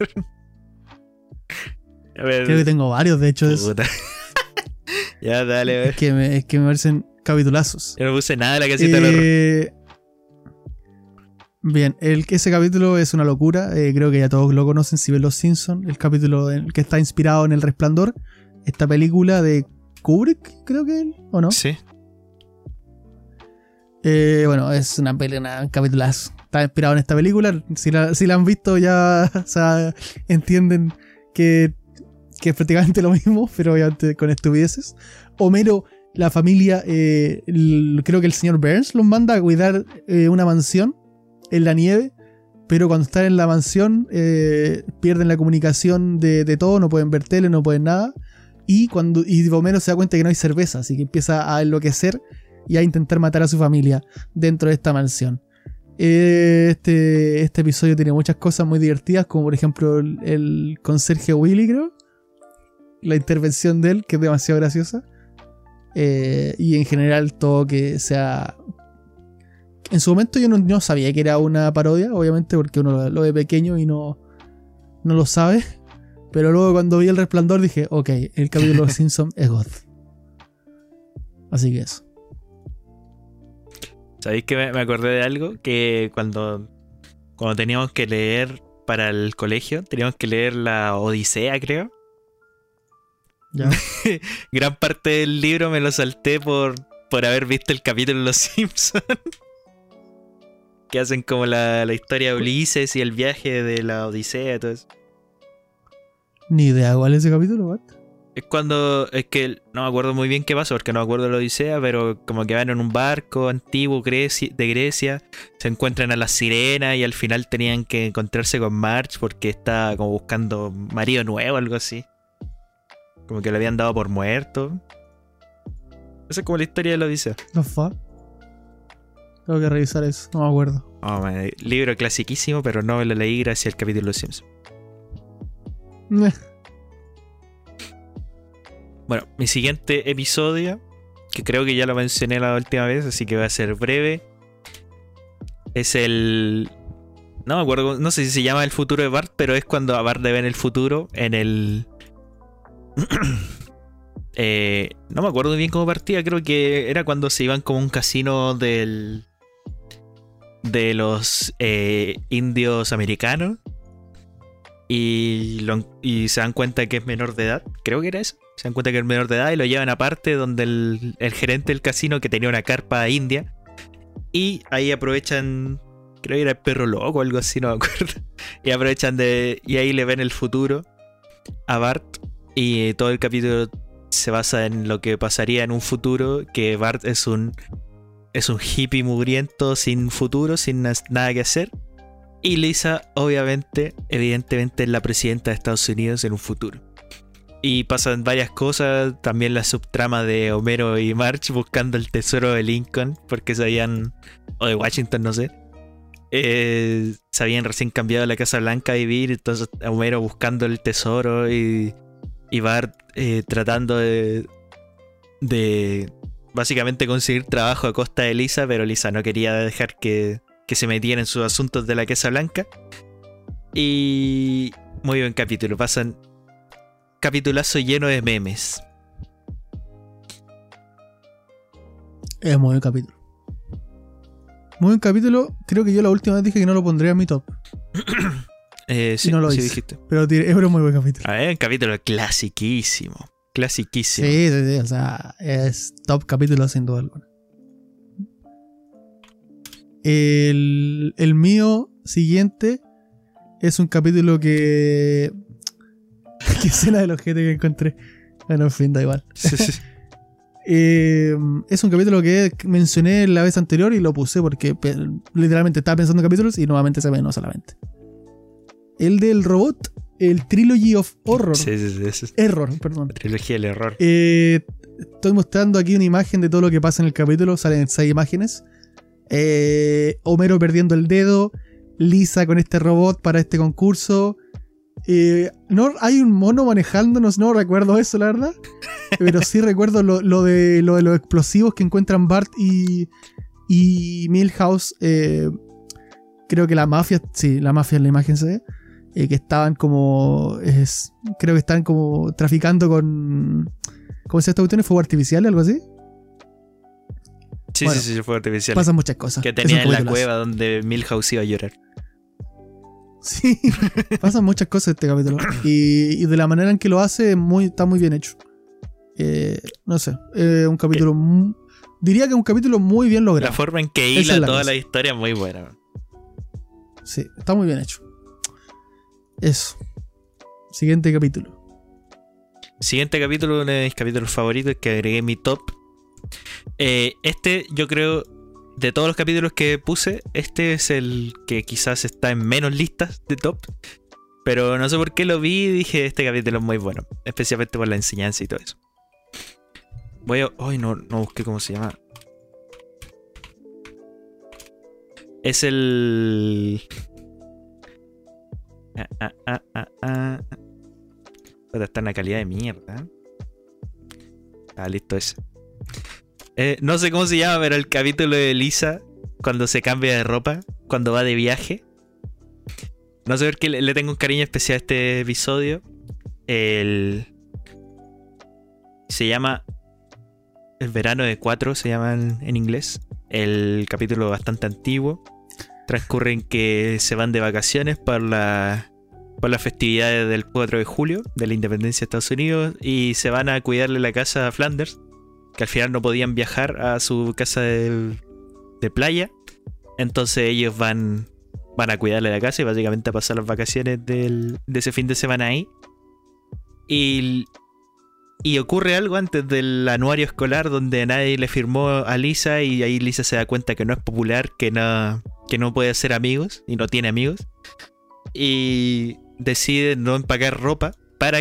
[SPEAKER 2] A ver.
[SPEAKER 1] Creo que tengo varios, de hecho.
[SPEAKER 2] ya, dale.
[SPEAKER 1] Es que, me, es que me parecen capitulazos.
[SPEAKER 2] Yo no puse nada en la casita del horror.
[SPEAKER 1] Bien, el, ese capítulo es una locura. eh, creo que ya todos lo conocen si ven Los Simpsons. El capítulo en el que está inspirado en El Resplandor. Esta película de Kubrick, creo que él, ¿o no?
[SPEAKER 2] Sí.
[SPEAKER 1] Eh, bueno, es una película, un capitulazo. Está inspirado en esta película. Si la, si la han visto ya o sea, entienden que, que es prácticamente lo mismo, pero obviamente con estupideces. Homero la familia, eh, el- creo que el señor Burns los manda a cuidar eh, una mansión en la nieve, pero cuando están en la mansión eh, pierden la comunicación de, todo, no pueden ver tele, no pueden nada. Y cuando y Homero se da cuenta que no hay cerveza, así que empieza a enloquecer y a intentar matar a su familia dentro de esta mansión. Eh, Este, este episodio tiene muchas cosas muy divertidas, como por ejemplo el, el conserje Willy, creo. La intervención de él, que es demasiado graciosa. Eh, y en general todo que sea... En su momento yo no, no sabía que era una parodia, obviamente, porque uno lo, lo ve pequeño y no, no lo sabe. Pero luego cuando vi el resplandor dije, ok, el capítulo de Los Simpsons es God. Así que eso.
[SPEAKER 2] ¿Sabéis que me, me acordé de algo? Que cuando, cuando teníamos que leer para el colegio, teníamos que leer la Odisea, creo.
[SPEAKER 1] ¿Ya?
[SPEAKER 2] Gran parte del libro me lo salté por, por haber visto el capítulo de Los Simpsons. Que hacen como la, la historia de Ulises y el viaje de la Odisea y todo eso.
[SPEAKER 1] Ni idea cuál es ese capítulo, what?
[SPEAKER 2] Es cuando. Es que no me acuerdo muy bien qué pasa, porque no me acuerdo de la Odisea, pero como que van en un barco antiguo Grecia- de Grecia, se encuentran a las sirenas y al final tenían que encontrarse con March porque está como buscando marido nuevo, algo así. Como que lo habían dado por muerto. Esa es como la historia de la Odisea.
[SPEAKER 1] The fuck? Tengo que revisar eso, no me acuerdo.
[SPEAKER 2] Oh, man, libro clasiquísimo, pero no lo leí gracias al capítulo de Los Simpsons.
[SPEAKER 1] Meh.
[SPEAKER 2] Bueno, mi siguiente episodio, que creo que ya lo mencioné la última vez, así que va a ser breve. Es el. No me acuerdo, no sé si se llama el futuro de Bart, pero es cuando a Bart le ven el futuro en el. Eh, no me acuerdo bien cómo partía, creo que era cuando se iban como un casino del. De los eh, indios americanos. Y, se dan cuenta que es menor de edad, creo que era eso. Se dan cuenta que es menor de edad y lo llevan aparte donde el, el gerente del casino que tenía una carpa india. Y ahí aprovechan, creo que era el perro loco o algo así, no me acuerdo. Y aprovechan de... Y ahí le ven el futuro a Bart. Y todo el capítulo se basa en lo que pasaría en un futuro, que Bart es un... Es un hippie mugriento sin futuro, sin nada que hacer. Y Lisa, obviamente, evidentemente, es la presidenta de Estados Unidos en un futuro. Y pasan varias cosas, también la subtrama de Homero y March buscando el tesoro de Lincoln, porque se habían, o de Washington, no sé, eh, se habían recién cambiado la Casa Blanca a vivir, entonces Homero buscando el tesoro y, y Bart eh, tratando de básicamente conseguir trabajo a costa de Lisa, pero Lisa no quería dejar que, que se metiera en sus asuntos de la Casa Blanca. Y muy buen capítulo, pasan capitulazo lleno de memes.
[SPEAKER 1] Es muy buen capítulo. Muy buen capítulo. Creo que yo la última vez dije que no lo pondría en mi top.
[SPEAKER 2] Eh, sí,
[SPEAKER 1] no lo
[SPEAKER 2] sí
[SPEAKER 1] hice.
[SPEAKER 2] dijiste.
[SPEAKER 1] Pero es un muy buen capítulo.
[SPEAKER 2] A ver, un capítulo clasiquísimo. Clasiquísimo.
[SPEAKER 1] Sí, sí, sí. O sea, es top capítulo sin duda alguna. El, el mío siguiente es un capítulo que. Qué escena del ojete que encontré. Bueno, en fin, da igual.
[SPEAKER 2] Sí, sí.
[SPEAKER 1] Eh, es un capítulo que mencioné la vez anterior y lo puse porque literalmente estaba pensando en capítulos y nuevamente se me vino solamente. El del robot, el Trilogy of Horror.
[SPEAKER 2] Sí, sí, sí, sí.
[SPEAKER 1] Error, perdón.
[SPEAKER 2] La trilogía del error.
[SPEAKER 1] Eh, estoy mostrando aquí una imagen de todo lo que pasa en el capítulo. Salen seis imágenes. Eh, Homero perdiendo el dedo. Lisa con este robot para este concurso. Eh, no, hay un mono manejándonos, no recuerdo eso, la verdad. Pero sí recuerdo lo, lo de, lo de los explosivos que encuentran Bart y, y Milhouse. creo que la mafia, sí, la mafia en la imagen se ve. Eh, que estaban como. es- creo que están como traficando con. ¿Cómo se llama esta cuestión? ¿Fuego artificial algo así?
[SPEAKER 2] Sí,
[SPEAKER 1] bueno,
[SPEAKER 2] sí, sí, fue artificial.
[SPEAKER 1] Pasan muchas cosas.
[SPEAKER 2] que tenía en la cueva donde Milhouse iba a llorar.
[SPEAKER 1] Sí, pasan muchas cosas este capítulo. Y, y de la manera en que lo hace, muy, está muy bien hecho. Eh, no sé, eh, un capítulo. diría que es un capítulo muy bien
[SPEAKER 2] La
[SPEAKER 1] logrado.
[SPEAKER 2] forma en que hila
[SPEAKER 1] es la
[SPEAKER 2] toda
[SPEAKER 1] cosa.
[SPEAKER 2] la historia es muy buena.
[SPEAKER 1] Sí, está muy bien hecho. Eso. Siguiente capítulo.
[SPEAKER 2] Siguiente capítulo, uno de mis capítulos favoritos que agregué mi top, Eh, este, yo creo, de todos los capítulos que puse, este es el que quizás está en menos listas de top. Pero no sé por qué lo vi y dije, este capítulo es muy bueno. Especialmente por la enseñanza y todo eso. Voy a... Ay, no, no busqué cómo se llama. Es el... Ah, ah, ah, ah, ah. Está en una calidad de mierda. Ah, listo ese. Eh, no sé cómo se llama, pero el capítulo de Lisa cuando se cambia de ropa, cuando va de viaje. No sé por qué le, tengo un cariño especial a este episodio. El... Se llama... El verano de 4 se llama en inglés. El capítulo bastante antiguo. Transcurre en que se van de vacaciones para la, por las festividades del 4 de julio, de la independencia de Estados Unidos, y se van a cuidarle la casa a Flanders, que al final no podían viajar a su casa de, playa. Entonces ellos van, van a cuidarle la casa y básicamente a pasar las vacaciones de ese fin de semana ahí. Y, y ocurre algo antes del anuario escolar donde nadie le firmó a Lisa y ahí Lisa se da cuenta que no es popular, que no, que no puede hacer amigos y no tiene amigos. Y decide no empacar ropa para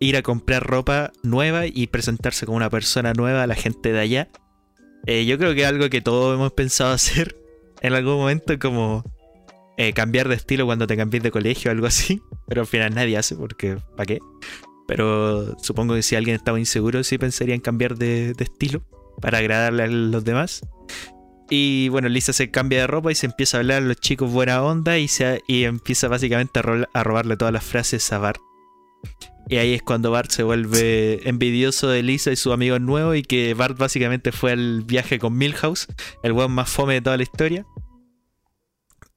[SPEAKER 2] ir a comprar ropa nueva y presentarse como una persona nueva a la gente de allá. Eh, yo creo que es algo que todos hemos pensado hacer en algún momento, como eh, cambiar de estilo cuando te cambies de colegio o algo así. Pero al final nadie hace porque, ¿para qué? Pero supongo que si alguien estaba inseguro, sí pensaría en cambiar de, de estilo para agradarle a los demás. Y bueno, Lisa se cambia de ropa y se empieza a hablar a los chicos buena onda y, se, y empieza básicamente a, ro- a robarle todas las frases a Bart. Y ahí es cuando Bart se vuelve envidioso de Lisa y sus amigos nuevos y que Bart básicamente fue al viaje con Milhouse, el weón más fome de toda la historia.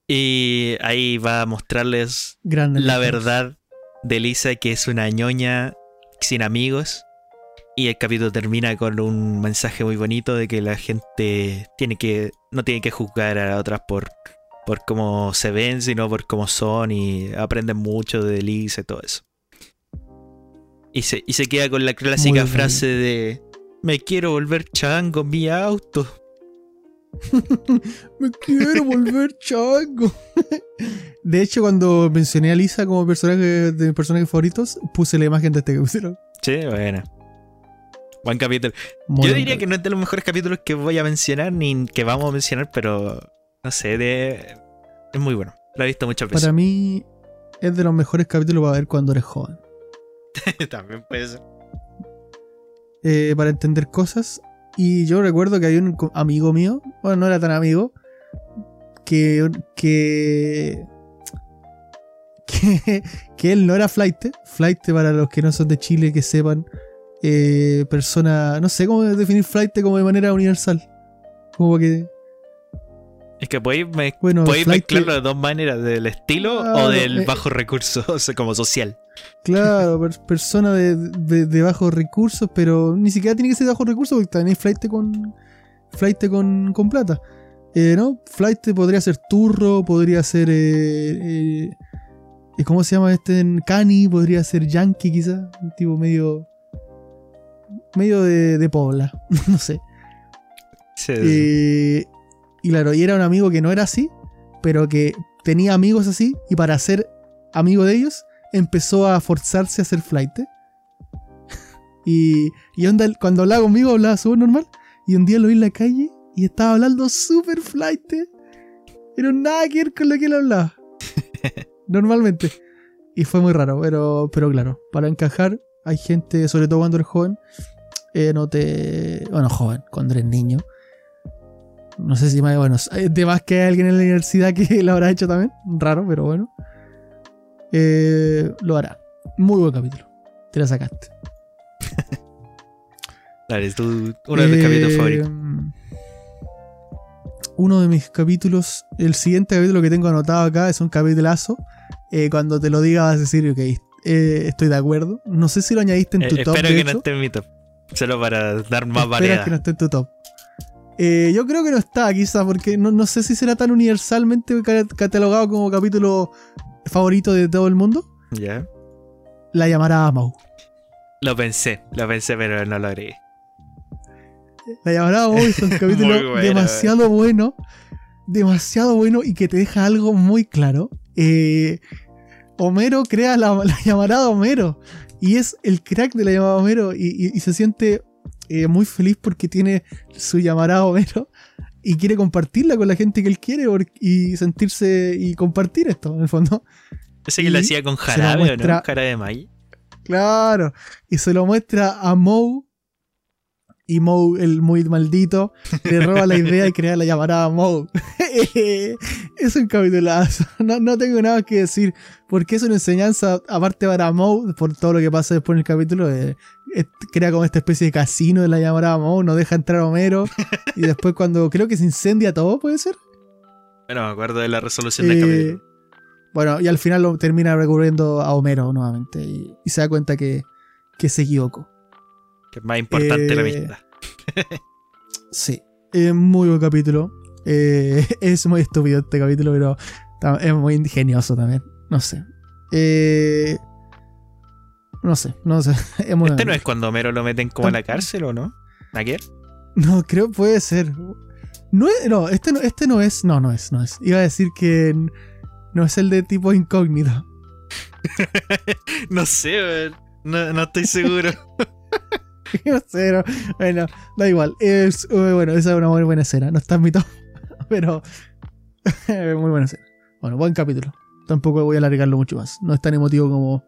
[SPEAKER 2] Y ahí va a mostrarles
[SPEAKER 1] Grande.
[SPEAKER 2] la
[SPEAKER 1] Milhouse.
[SPEAKER 2] verdad de Lisa, que es una ñoña sin amigos. Y el capítulo termina con un mensaje muy bonito de que la gente tiene que no tiene que juzgar a otras por, por cómo se ven, sino por cómo son y aprenden mucho de Lisa y todo eso. Y se, y se queda con la clásica frase de me quiero volver chango en mi auto.
[SPEAKER 1] Me quiero volver chango. De hecho, cuando mencioné a Lisa como personaje de mis personajes favoritos, puse la imagen de este capítulo.
[SPEAKER 2] Sí, bueno. Buen capítulo.
[SPEAKER 1] Muy
[SPEAKER 2] Yo diría que no es de los mejores capítulos que voy a mencionar ni que vamos a mencionar, pero no sé, de... es muy bueno. Lo he visto muchas veces.
[SPEAKER 1] Para mí es de los mejores capítulos para ver cuando eres joven.
[SPEAKER 2] También puede ser.
[SPEAKER 1] Eh, para entender cosas. Y yo recuerdo que había un amigo mío, bueno, no era tan amigo, que, que, que, que él no era flight. Flight, para los que no son de Chile, que sepan, eh, persona, no sé cómo definir flight como de manera universal. Como que,
[SPEAKER 2] Es que podéis, me-
[SPEAKER 1] bueno,
[SPEAKER 2] podéis mezclarlo de dos maneras, del estilo
[SPEAKER 1] Claro,
[SPEAKER 2] o del
[SPEAKER 1] eh,
[SPEAKER 2] bajo recurso, o sea, como social.
[SPEAKER 1] Claro, per- persona de, de- de bajos recursos, pero ni siquiera tiene que ser de bajos recursos porque también hay flight con flight con, con plata. Eh, ¿No? Flight podría ser turro, podría ser. Eh, eh, ¿Cómo se llama este? Cani, podría ser yankee, quizás. Un tipo medio. Medio de, de pobla. no sé.
[SPEAKER 2] Sí, sí.
[SPEAKER 1] Eh, y claro, y era un amigo que no era así, pero que tenía amigos así, y para ser amigo de ellos, empezó a forzarse a hacer flight. y y onda, cuando hablaba conmigo, hablaba súper normal, y un día lo vi en la calle y estaba hablando súper flight. Pero nada que ver con lo que él hablaba. Normalmente. Y fue muy raro, pero, pero claro, para encajar, hay gente, sobre todo cuando eres joven, eh, no te. Bueno, joven, cuando eres niño. No sé si más, bueno, hay de más que hay alguien en la universidad que lo habrá hecho también. Raro, pero bueno. Eh, lo hará. Muy buen capítulo. Te la sacaste.
[SPEAKER 2] Dale, tú, uno de
[SPEAKER 1] Eh,
[SPEAKER 2] capítulos favoritos.
[SPEAKER 1] Uno de mis capítulos. El siguiente capítulo que tengo anotado acá es un capitulazo. Eh, cuando te lo diga vas a decir, ok, eh, estoy de acuerdo. No sé si lo añadiste en
[SPEAKER 2] Eh,
[SPEAKER 1] tu top.
[SPEAKER 2] espero
[SPEAKER 1] de
[SPEAKER 2] que
[SPEAKER 1] hecho.
[SPEAKER 2] no esté en mi top. Solo para dar más variedad.
[SPEAKER 1] que no esté en tu top. Eh, yo creo que no está, quizás, porque no, no sé si será tan universalmente ca- catalogado como capítulo favorito de todo el mundo.
[SPEAKER 2] Ya.
[SPEAKER 1] La llamará Mau.
[SPEAKER 2] Lo pensé, lo pensé, pero no lo agregué.
[SPEAKER 1] La llamarada Moe es un capítulo
[SPEAKER 2] bueno,
[SPEAKER 1] demasiado bueno. Demasiado bueno y que te deja algo muy claro. Eh, Homero crea la, la llamarada Homero. Y es el crack de la llamada Homero. Y, y- y se siente eh, muy feliz porque tiene su llamarada Homero. Y quiere compartirla con la gente que él quiere. por- y sentirse y compartir esto, en el fondo.
[SPEAKER 2] Ese que lo hacía con jarabe, ¿o
[SPEAKER 1] muestra-
[SPEAKER 2] no? Jarabe de maíz.
[SPEAKER 1] Claro. Y se lo muestra a Moe. Y Moe, el muy maldito, le roba la idea y crea la llamarada Moe. es un capitulazo. No, no tengo nada que decir. Porque es una enseñanza, aparte para Moe, por todo lo que pasa después en el capítulo. eh, crea como esta especie de casino de la llamarada Moe. No deja entrar a Homero. y después, cuando creo que se incendia todo, ¿puede ser?
[SPEAKER 2] Bueno, me acuerdo de la resolución del
[SPEAKER 1] Eh,
[SPEAKER 2] capítulo.
[SPEAKER 1] bueno, y al final lo termina recurriendo a Homero nuevamente. Y, y se da cuenta que, que se equivocó.
[SPEAKER 2] Que es más importante la
[SPEAKER 1] eh,
[SPEAKER 2] amistad.
[SPEAKER 1] Sí, es muy buen capítulo. Eh, es muy estúpido este capítulo, pero es muy ingenioso también. No sé. Eh, no sé, no sé. Es muy
[SPEAKER 2] Este no es cuando Homero lo meten como a la cárcel, ¿o no? ¿Ayer?
[SPEAKER 1] No, creo puede ser. No, es- no, este no, este no es. No, no es, no es. Iba a decir que no es el de tipo incógnito.
[SPEAKER 2] No sé, no, no estoy seguro.
[SPEAKER 1] Bueno, da igual. Es, eh, bueno, esa es una muy buena escena. No está en mi top, pero muy buena escena. Bueno, buen capítulo. Tampoco voy a alargarlo mucho más. No es tan emotivo como.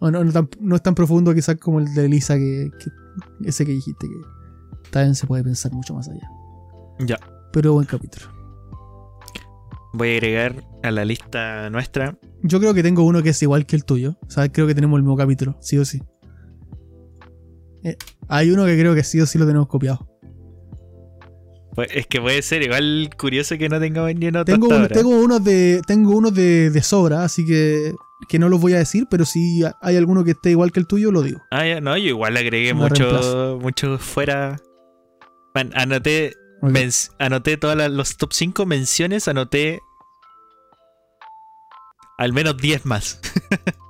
[SPEAKER 1] no, no, tan- no es tan profundo quizás como el de Lisa que, que- ese que dijiste que también se puede pensar mucho más allá.
[SPEAKER 2] ya.
[SPEAKER 1] Pero buen capítulo.
[SPEAKER 2] Voy a agregar a la lista nuestra.
[SPEAKER 1] Yo creo que tengo uno que es igual que el tuyo. O sea, creo que tenemos el mismo capítulo, sí o sí. Eh, hay uno que creo que sí o sí lo tenemos copiado.
[SPEAKER 2] Pues, es que puede ser igual curioso que no tengamos ni
[SPEAKER 1] Tengo, un- unos de tengo unos de, de sobra, así que, que no los voy a decir, pero si hay alguno que esté igual que el tuyo, lo digo.
[SPEAKER 2] Ah, ya, no, yo igual agregué mucho, mucho fuera. Man, anoté, anoté todos los top 5 menciones, anoté al menos 10 más.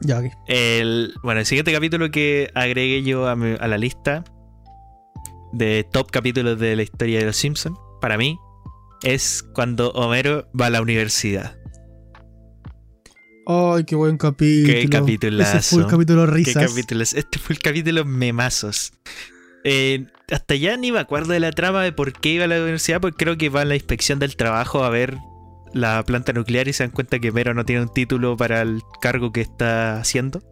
[SPEAKER 1] Ya.
[SPEAKER 2] El, bueno, el siguiente capítulo que agregué yo a, mi- a la lista de top capítulos de la historia de los Simpsons, para mí, es cuando Homero va a la universidad.
[SPEAKER 1] Ay, qué buen capítulo.
[SPEAKER 2] Qué capitulazo.
[SPEAKER 1] Ese fue el capítulo
[SPEAKER 2] ¿Qué
[SPEAKER 1] risas.
[SPEAKER 2] capítulos? Este fue el capítulo memazos. Eh, hasta ya ni me acuerdo de la trama de por qué iba a la universidad, porque creo que va a la inspección del trabajo a ver la planta nuclear y se dan cuenta que Homero no tiene un título para el cargo que está haciendo.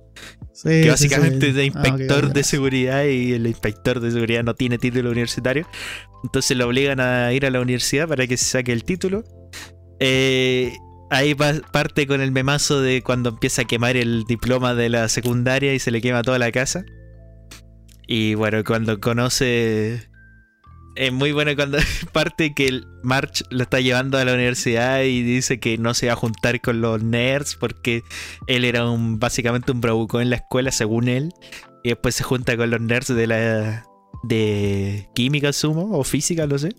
[SPEAKER 1] Sí,
[SPEAKER 2] que básicamente
[SPEAKER 1] sí.
[SPEAKER 2] es de
[SPEAKER 1] Ah,
[SPEAKER 2] inspector de seguridad y el inspector de seguridad no tiene título universitario. Entonces lo obligan a ir a la universidad para que se saque el título. Eh, ahí pa- parte con el memazo de cuando empieza a quemar el diploma de la secundaria y se le quema toda la casa. Y bueno, cuando conoce... Es muy bueno cuando parte que el March lo está llevando a la universidad y dice que no se va a juntar con los nerds porque él era un básicamente un bravucón en la escuela, según él. Y después se junta con los nerds de la de química, sumo, o física, no sé.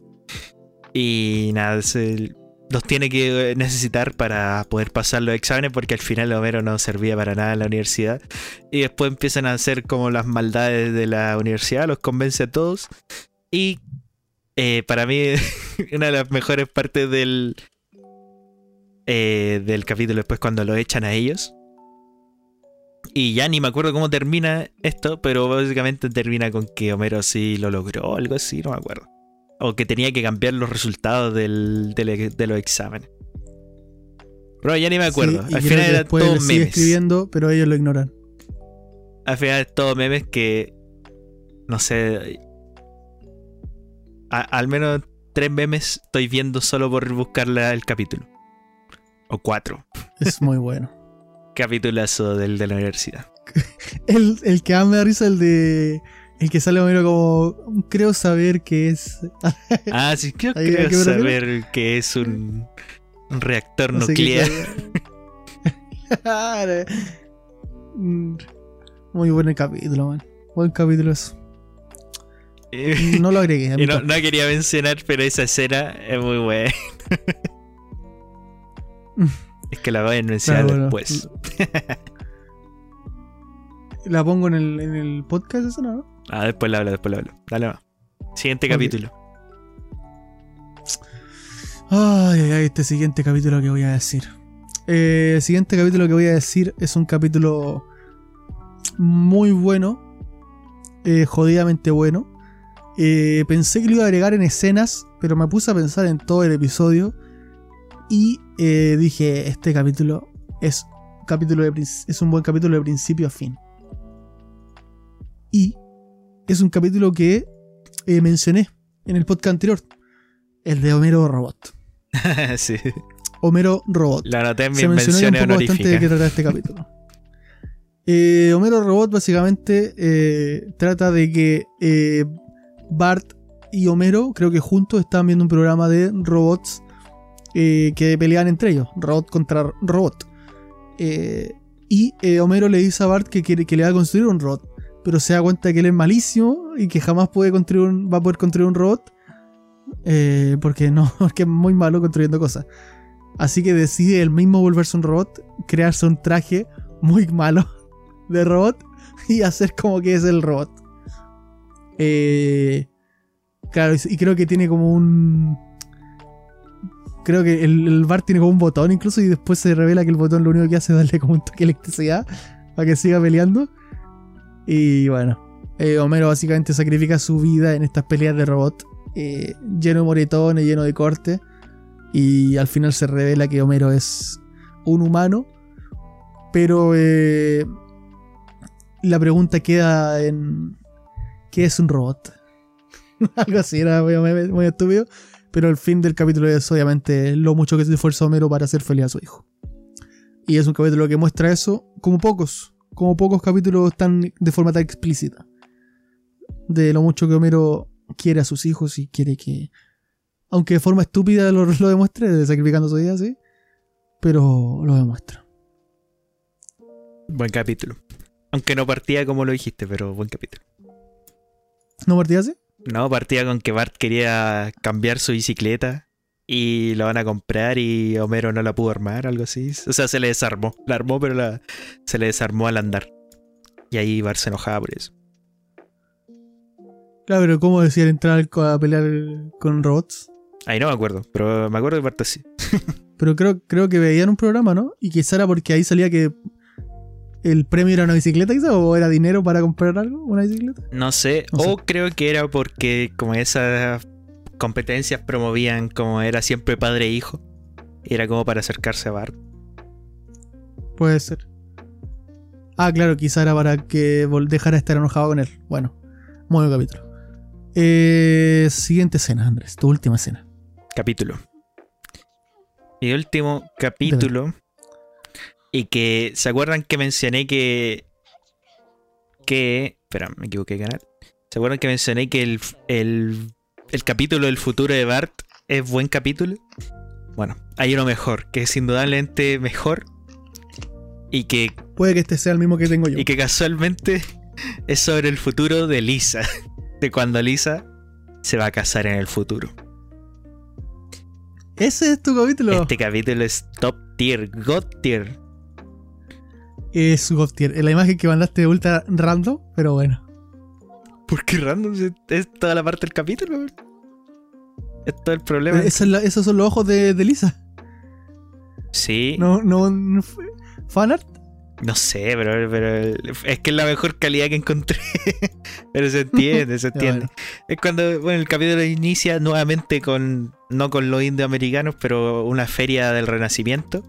[SPEAKER 2] Y nada, los tiene que necesitar para poder pasar los exámenes porque al final Homero no servía para nada en la universidad. Y después empiezan a hacer como las maldades de la universidad, los convence a todos. Y eh, para mí, una de las mejores partes del, eh, del capítulo después cuando lo echan a ellos. Y ya ni me acuerdo cómo termina esto, pero básicamente termina con que Homero sí lo logró, algo así, no me acuerdo. O que tenía que cambiar los resultados del, del- de los exámenes. Pero ya ni me acuerdo.
[SPEAKER 1] Sí,
[SPEAKER 2] Al final era todo memes.
[SPEAKER 1] escribiendo, pero ellos lo ignoran.
[SPEAKER 2] Al final es todo memes que. No sé. A- al menos tres memes estoy viendo solo por buscar el capítulo. O cuatro.
[SPEAKER 1] Es muy bueno.
[SPEAKER 2] Capitulazo del de la universidad.
[SPEAKER 1] El, el que más me da risa el de. El que sale Homero como. Creo saber que es.
[SPEAKER 2] Ah, sí, creo, saber que es un, un reactor
[SPEAKER 1] no
[SPEAKER 2] nuclear.
[SPEAKER 1] Mm, Muy buen capítulo, man. Buen capítulo eso. No lo agregué.
[SPEAKER 2] Y no, quería mencionar, pero esa escena es muy buena. es que la voy a mencionar
[SPEAKER 1] Claro,
[SPEAKER 2] después.
[SPEAKER 1] La pongo en el, en el podcast, eso no.
[SPEAKER 2] Ah, después lo hablo, después lo hablo. Dale más. Siguiente capítulo.
[SPEAKER 1] Ay, ay, ay, este siguiente capítulo que voy a decir. Eh, el siguiente capítulo que voy a decir es un capítulo muy bueno, eh, jodidamente bueno. Eh, pensé que lo iba a agregar en escenas, pero me puse a pensar en todo el episodio y eh, dije, este capítulo es, un capítulo de es un buen capítulo de principio a fin. Y es un capítulo que eh, mencioné en el podcast anterior, el de Homero Robot.
[SPEAKER 2] sí.
[SPEAKER 1] Homero Robot.
[SPEAKER 2] Lo anoté en mis
[SPEAKER 1] Se mencionó un poco bastante de qué trata este capítulo. Eh, Homero Robot básicamente eh, trata de que Bart y Homero, creo que juntos, estaban viendo un programa de robots eh, que peleaban entre ellos, robot contra robot. Eh, y eh, Homero le dice a Bart que, quiere, que le va a construir un robot, pero se da cuenta que él es malísimo y que jamás puede construir un- va a poder construir un robot porque no, porque es muy malo construyendo cosas. Así que decide él mismo volverse un robot, crearse un traje muy malo de robot y hacer como que es el robot. Eh, claro, y creo que tiene como un. Creo que el, el bar tiene como un botón incluso y después se revela que el botón lo único que hace es darle como un toque de electricidad para que siga peleando. Y bueno, eh, Homero básicamente sacrifica su vida en estas peleas de robot, eh, lleno de moretones, lleno de cortes. Y al final se revela que Homero es un humano. Pero eh, la pregunta queda en... ¿Qué es un robot? Algo así, era muy, muy- estúpido. Pero el fin del capítulo es obviamente lo mucho que se esfuerza Homero para hacer feliz a su hijo. Y es un capítulo que muestra eso como pocos. Como pocos capítulos tan de forma tan explícita. De lo mucho que Homero quiere a sus hijos y quiere que aunque de forma estúpida lo, lo demuestre, sacrificando su vida, sí. Pero lo demuestra.
[SPEAKER 2] Buen capítulo. Aunque no partía como lo dijiste, pero buen capítulo.
[SPEAKER 1] ¿No partía así?
[SPEAKER 2] No, partía con que Bart quería cambiar su bicicleta y la van a comprar y Homero no la pudo armar, algo así. O sea, se le desarmó. La armó, pero la, se le desarmó al andar. Y ahí Bart se enojaba por eso.
[SPEAKER 1] Claro, pero ¿cómo decían entrar a pelear con robots?
[SPEAKER 2] Ahí no me acuerdo, pero me acuerdo de Bart así.
[SPEAKER 1] Pero creo, creo que veían un programa, ¿no? Y quizá era porque ahí salía que el premio era una bicicleta, quizá, o era dinero para comprar algo, una bicicleta.
[SPEAKER 2] No sé,
[SPEAKER 1] No sé.
[SPEAKER 2] o creo que era porque como esas competencias promovían como era siempre padre e hijo. y Era como para acercarse a Bart.
[SPEAKER 1] Puede ser. Ah, claro, quizá era para que dejara de estar enojado con él. Bueno, muy buen capítulo. Eh, siguiente escena, Andrés, tu última escena.
[SPEAKER 2] capítulo. Y último capítulo. Y que, ¿se acuerdan que mencioné que... Que... Espera, me equivoqué de canal. ¿Se acuerdan que mencioné que el, el, el capítulo del futuro de Bart es buen capítulo? Bueno, hay uno mejor, que es indudablemente mejor. Y que,
[SPEAKER 1] Puede que este sea el mismo que tengo yo.
[SPEAKER 2] y que casualmente es sobre el futuro de Lisa. De cuando Lisa se va a casar en el futuro.
[SPEAKER 1] Ese es tu capítulo.
[SPEAKER 2] Este capítulo es top tier, god tier.
[SPEAKER 1] Es God tier. La imagen que mandaste ultra random, pero bueno.
[SPEAKER 2] ¿Por qué random? Es toda la parte del capítulo. Es todo el problema.
[SPEAKER 1] Es la- esos son los ojos de, de Lisa.
[SPEAKER 2] Sí, no,
[SPEAKER 1] No, no, no fanart.
[SPEAKER 2] sé, pero, pero es que es la mejor calidad que encontré. pero se entiende, se entiende. Es cuando bueno, el capítulo inicia nuevamente con, no con los indioamericanos, pero una feria del renacimiento.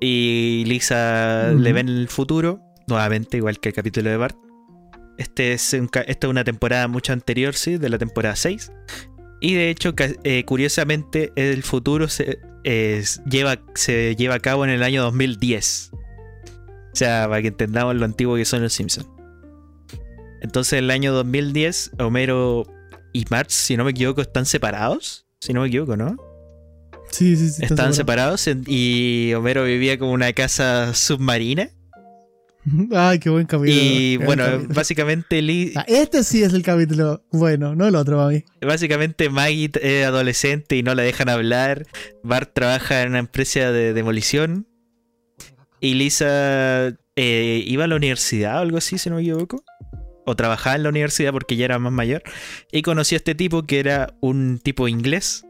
[SPEAKER 2] Y Lisa le ven el futuro, nuevamente, igual que el capítulo de Bart. Este es un esta es una temporada mucho anterior, sí, de la temporada 6. Y de hecho, eh, curiosamente, el futuro se, lleva, se lleva a cabo en el año 2010. O sea, para que entendamos lo antiguo que son los Simpsons. Entonces, en el año 2010, Homero y Marge, si no me equivoco, están separados. Si no me equivoco, ¿no?
[SPEAKER 1] Sí, sí, sí. está
[SPEAKER 2] Estaban separados y Homero vivía como una casa submarina.
[SPEAKER 1] Ay, qué buen capítulo.
[SPEAKER 2] Y
[SPEAKER 1] Qué
[SPEAKER 2] bueno,
[SPEAKER 1] capítulo.
[SPEAKER 2] básicamente Li-
[SPEAKER 1] Ah, este sí es el capítulo bueno, no el otro, mami.
[SPEAKER 2] básicamente Maggie es adolescente y no la dejan hablar. Bart trabaja en una empresa de demolición. Y Lisa eh, iba a la universidad o algo así, si no me equivoco. o trabajaba en la universidad porque ya era más mayor. Y conoció a este tipo que era un tipo inglés.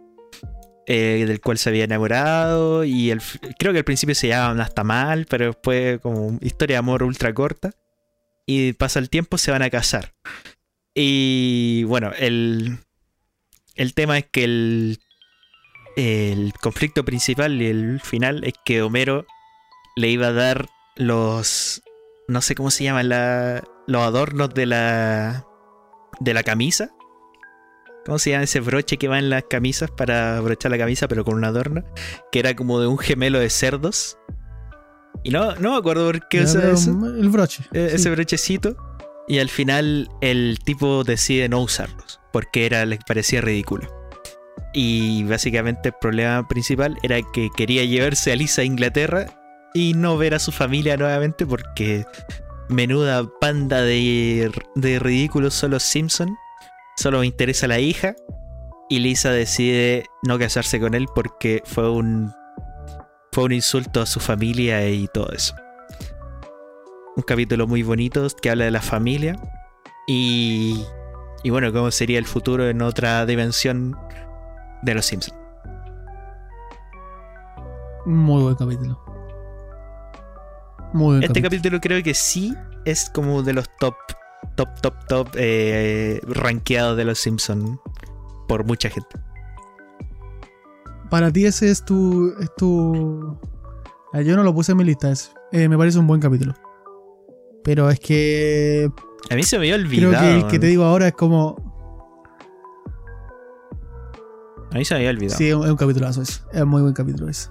[SPEAKER 2] Eh, del cual se había enamorado. Y el, creo que al principio se llamaban hasta mal, pero después, como historia de amor ultra corta. Y pasa el tiempo, se van a casar. Y bueno, el, el tema es que el, el conflicto principal y el final es que Homero le iba a dar los. No sé cómo se llaman la, los adornos de la. de la camisa. ¿Cómo se llama ese broche que va en las camisas para brochar la camisa, pero con un adorno? Que era como de un gemelo de cerdos. Y no, no me acuerdo por qué
[SPEAKER 1] Ya,
[SPEAKER 2] usa
[SPEAKER 1] pero,
[SPEAKER 2] eso.
[SPEAKER 1] El broche.
[SPEAKER 2] Eh,
[SPEAKER 1] sí.
[SPEAKER 2] ese brochecito. Y al final el tipo decide no usarlos. Porque era, le parecía ridículo. Y básicamente el problema principal era que quería llevarse a Lisa a Inglaterra y no ver a su familia nuevamente porque menuda panda de, de ridículos son los Simpson. Solo me interesa la hija. Y Lisa decide no casarse con él porque fue un fue un insulto a su familia y todo eso. Un capítulo muy bonito que habla de la familia y y bueno, cómo sería el futuro en otra dimensión de los Simpsons.
[SPEAKER 1] Muy buen capítulo. Muy buen
[SPEAKER 2] Este
[SPEAKER 1] capítulo.
[SPEAKER 2] capítulo creo que sí es como de los top, top, top, top eh, rankeados de los Simpsons por mucha gente.
[SPEAKER 1] Para ti ese es tu... Es tu... Ah, Yo no lo puse en mi lista. ese. Eh, me parece un buen capítulo. Pero es que...
[SPEAKER 2] A mí se me había
[SPEAKER 1] Creo
[SPEAKER 2] olvidado.
[SPEAKER 1] que el que te digo ahora es como...
[SPEAKER 2] A mí se me había olvidado.
[SPEAKER 1] Sí, es un, es un capitulazo ese. Es muy buen capítulo ese.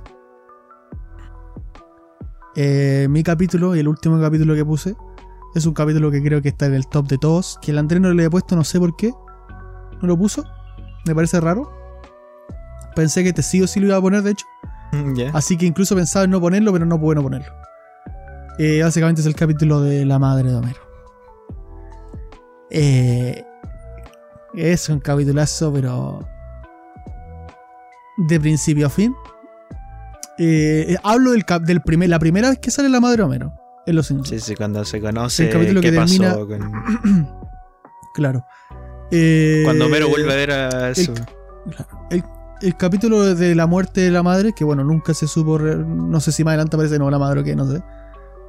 [SPEAKER 1] Eh, mi capítulo y el último capítulo que puse es un capítulo que creo que está en el top de todos. Que el Andrés no le he puesto, no sé por qué. No lo puso. Me parece raro. Pensé que te sí o sí lo iba a poner, de hecho.
[SPEAKER 2] Ya.
[SPEAKER 1] Así que incluso pensaba en no ponerlo, pero no pude no ponerlo. Eh, básicamente es el capítulo de la madre de Homero. Eh, es un capitulazo, pero. De principio a fin. Eh, hablo del, del primer, la primera vez que sale la madre de Homero. En los Simpsons.
[SPEAKER 2] Sí, sí, cuando se conoce
[SPEAKER 1] El capítulo
[SPEAKER 2] qué
[SPEAKER 1] que
[SPEAKER 2] pasó
[SPEAKER 1] termina-
[SPEAKER 2] con-
[SPEAKER 1] Claro. Eh,
[SPEAKER 2] cuando Homero vuelve a ver a su...
[SPEAKER 1] El, el capítulo de la muerte de la madre, que bueno, nunca se supo, no sé si más adelante aparece no la madre o qué, no sé.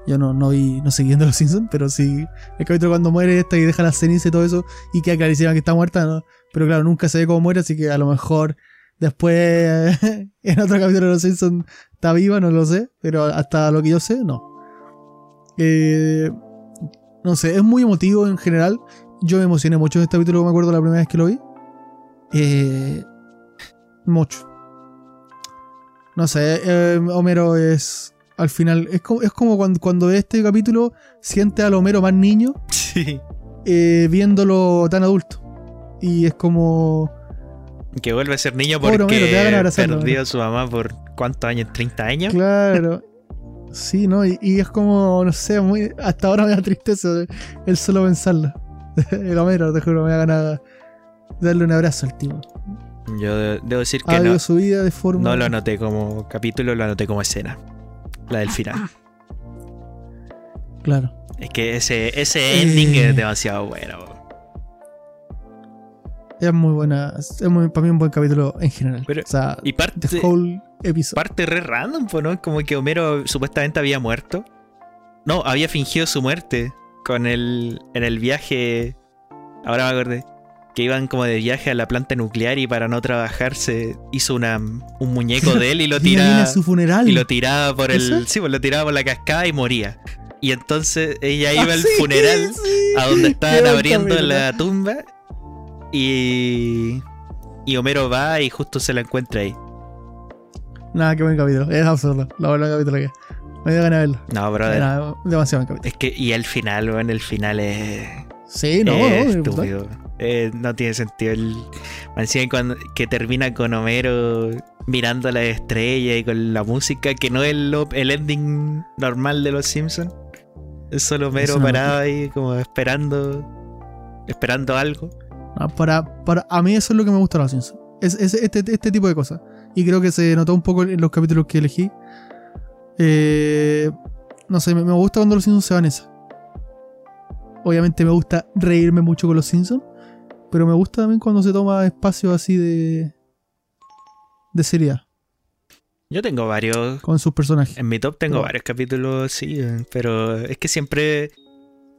[SPEAKER 1] Yo no, no vi, no seguí viendo los Simpsons, pero sí. El capítulo cuando muere esta y deja la ceniza y todo eso, y queda clarísima que está muerta, ¿no? Pero claro, nunca se ve cómo muere, así que a lo mejor después en otro capítulo de los Simpsons está viva, no lo sé, pero hasta lo que yo sé, no. Eh, no sé, es muy emotivo en general. Yo me emocioné mucho en este capítulo, me acuerdo la primera vez que lo vi. Eh, mucho. No sé, eh, Homero es. Al final, es como, es como cuando, cuando ve este capítulo siente al Homero más niño
[SPEAKER 2] Sí.
[SPEAKER 1] eh, viéndolo tan adulto. Y es como.
[SPEAKER 2] Que vuelve a ser niño porque
[SPEAKER 1] Homero,
[SPEAKER 2] perdió a su mamá por ¿cuántos años? ¿30 años?
[SPEAKER 1] Claro. Sí, ¿no? Y, y es como, no sé, muy. Hasta ahora me da tristeza el solo pensarlo. El Homero, te juro, me da ganas de darle un abrazo al tipo.
[SPEAKER 2] Yo de- debo decir que no,
[SPEAKER 1] vivido su vida de forma.
[SPEAKER 2] no lo anoté como capítulo, lo anoté como escena. La del final.
[SPEAKER 1] Claro.
[SPEAKER 2] Es que ese, ese ending
[SPEAKER 1] Eh.
[SPEAKER 2] es demasiado bueno.
[SPEAKER 1] Es muy buena. Es muy, para mí un buen capítulo en general.
[SPEAKER 2] Pero-
[SPEAKER 1] o sea,
[SPEAKER 2] Y parte,
[SPEAKER 1] the whole
[SPEAKER 2] parte re random, ¿no? Como que Homero supuestamente había muerto. No, había fingido su muerte con el en el viaje. Ahora me acordé. Que iban como de viaje a la planta nuclear y para no trabajar se hizo una, un muñeco de él y lo tiraba.
[SPEAKER 1] a su funeral.
[SPEAKER 2] Y lo tiraba por
[SPEAKER 1] ¿Eso?
[SPEAKER 2] el. Sí, pues lo tiraba por la cascada y moría. Y entonces ella iba
[SPEAKER 1] Ah,
[SPEAKER 2] al
[SPEAKER 1] sí,
[SPEAKER 2] funeral
[SPEAKER 1] sí.
[SPEAKER 2] a donde estaban abriendo la tumba. Y. Y Homero va y justo se la encuentra ahí.
[SPEAKER 1] Nada, qué buen capítulo. Es absurdo. La verdad, capítulo que es. Me dio ganas de verlo.
[SPEAKER 2] No, brother.
[SPEAKER 1] Era demasiado buen capítulo.
[SPEAKER 2] Es que, y el final, weón, el final es.
[SPEAKER 1] Sí, no,
[SPEAKER 2] es
[SPEAKER 1] no,
[SPEAKER 2] estúpido. Eh, no tiene sentido. El, cuando, que termina con Homero mirando a la estrella y con la música, que no es el, el ending normal de los Simpsons. Es solo Homero parado ahí, como esperando. Esperando algo.
[SPEAKER 1] No, para, para, a mí eso es lo que me gusta de los Simpsons. Es, es este, este tipo de cosas. Y creo que se notó un poco en los capítulos que elegí. Eh, no sé, me, me gusta cuando los Simpsons se van esa. Obviamente me gusta reírme mucho con los Simpsons, pero me gusta también cuando se toma espacio así de de seriedad
[SPEAKER 2] Yo tengo varios.
[SPEAKER 1] con sus personajes.
[SPEAKER 2] En mi top tengo
[SPEAKER 1] Pero-
[SPEAKER 2] varios capítulos, sí, pero es que siempre.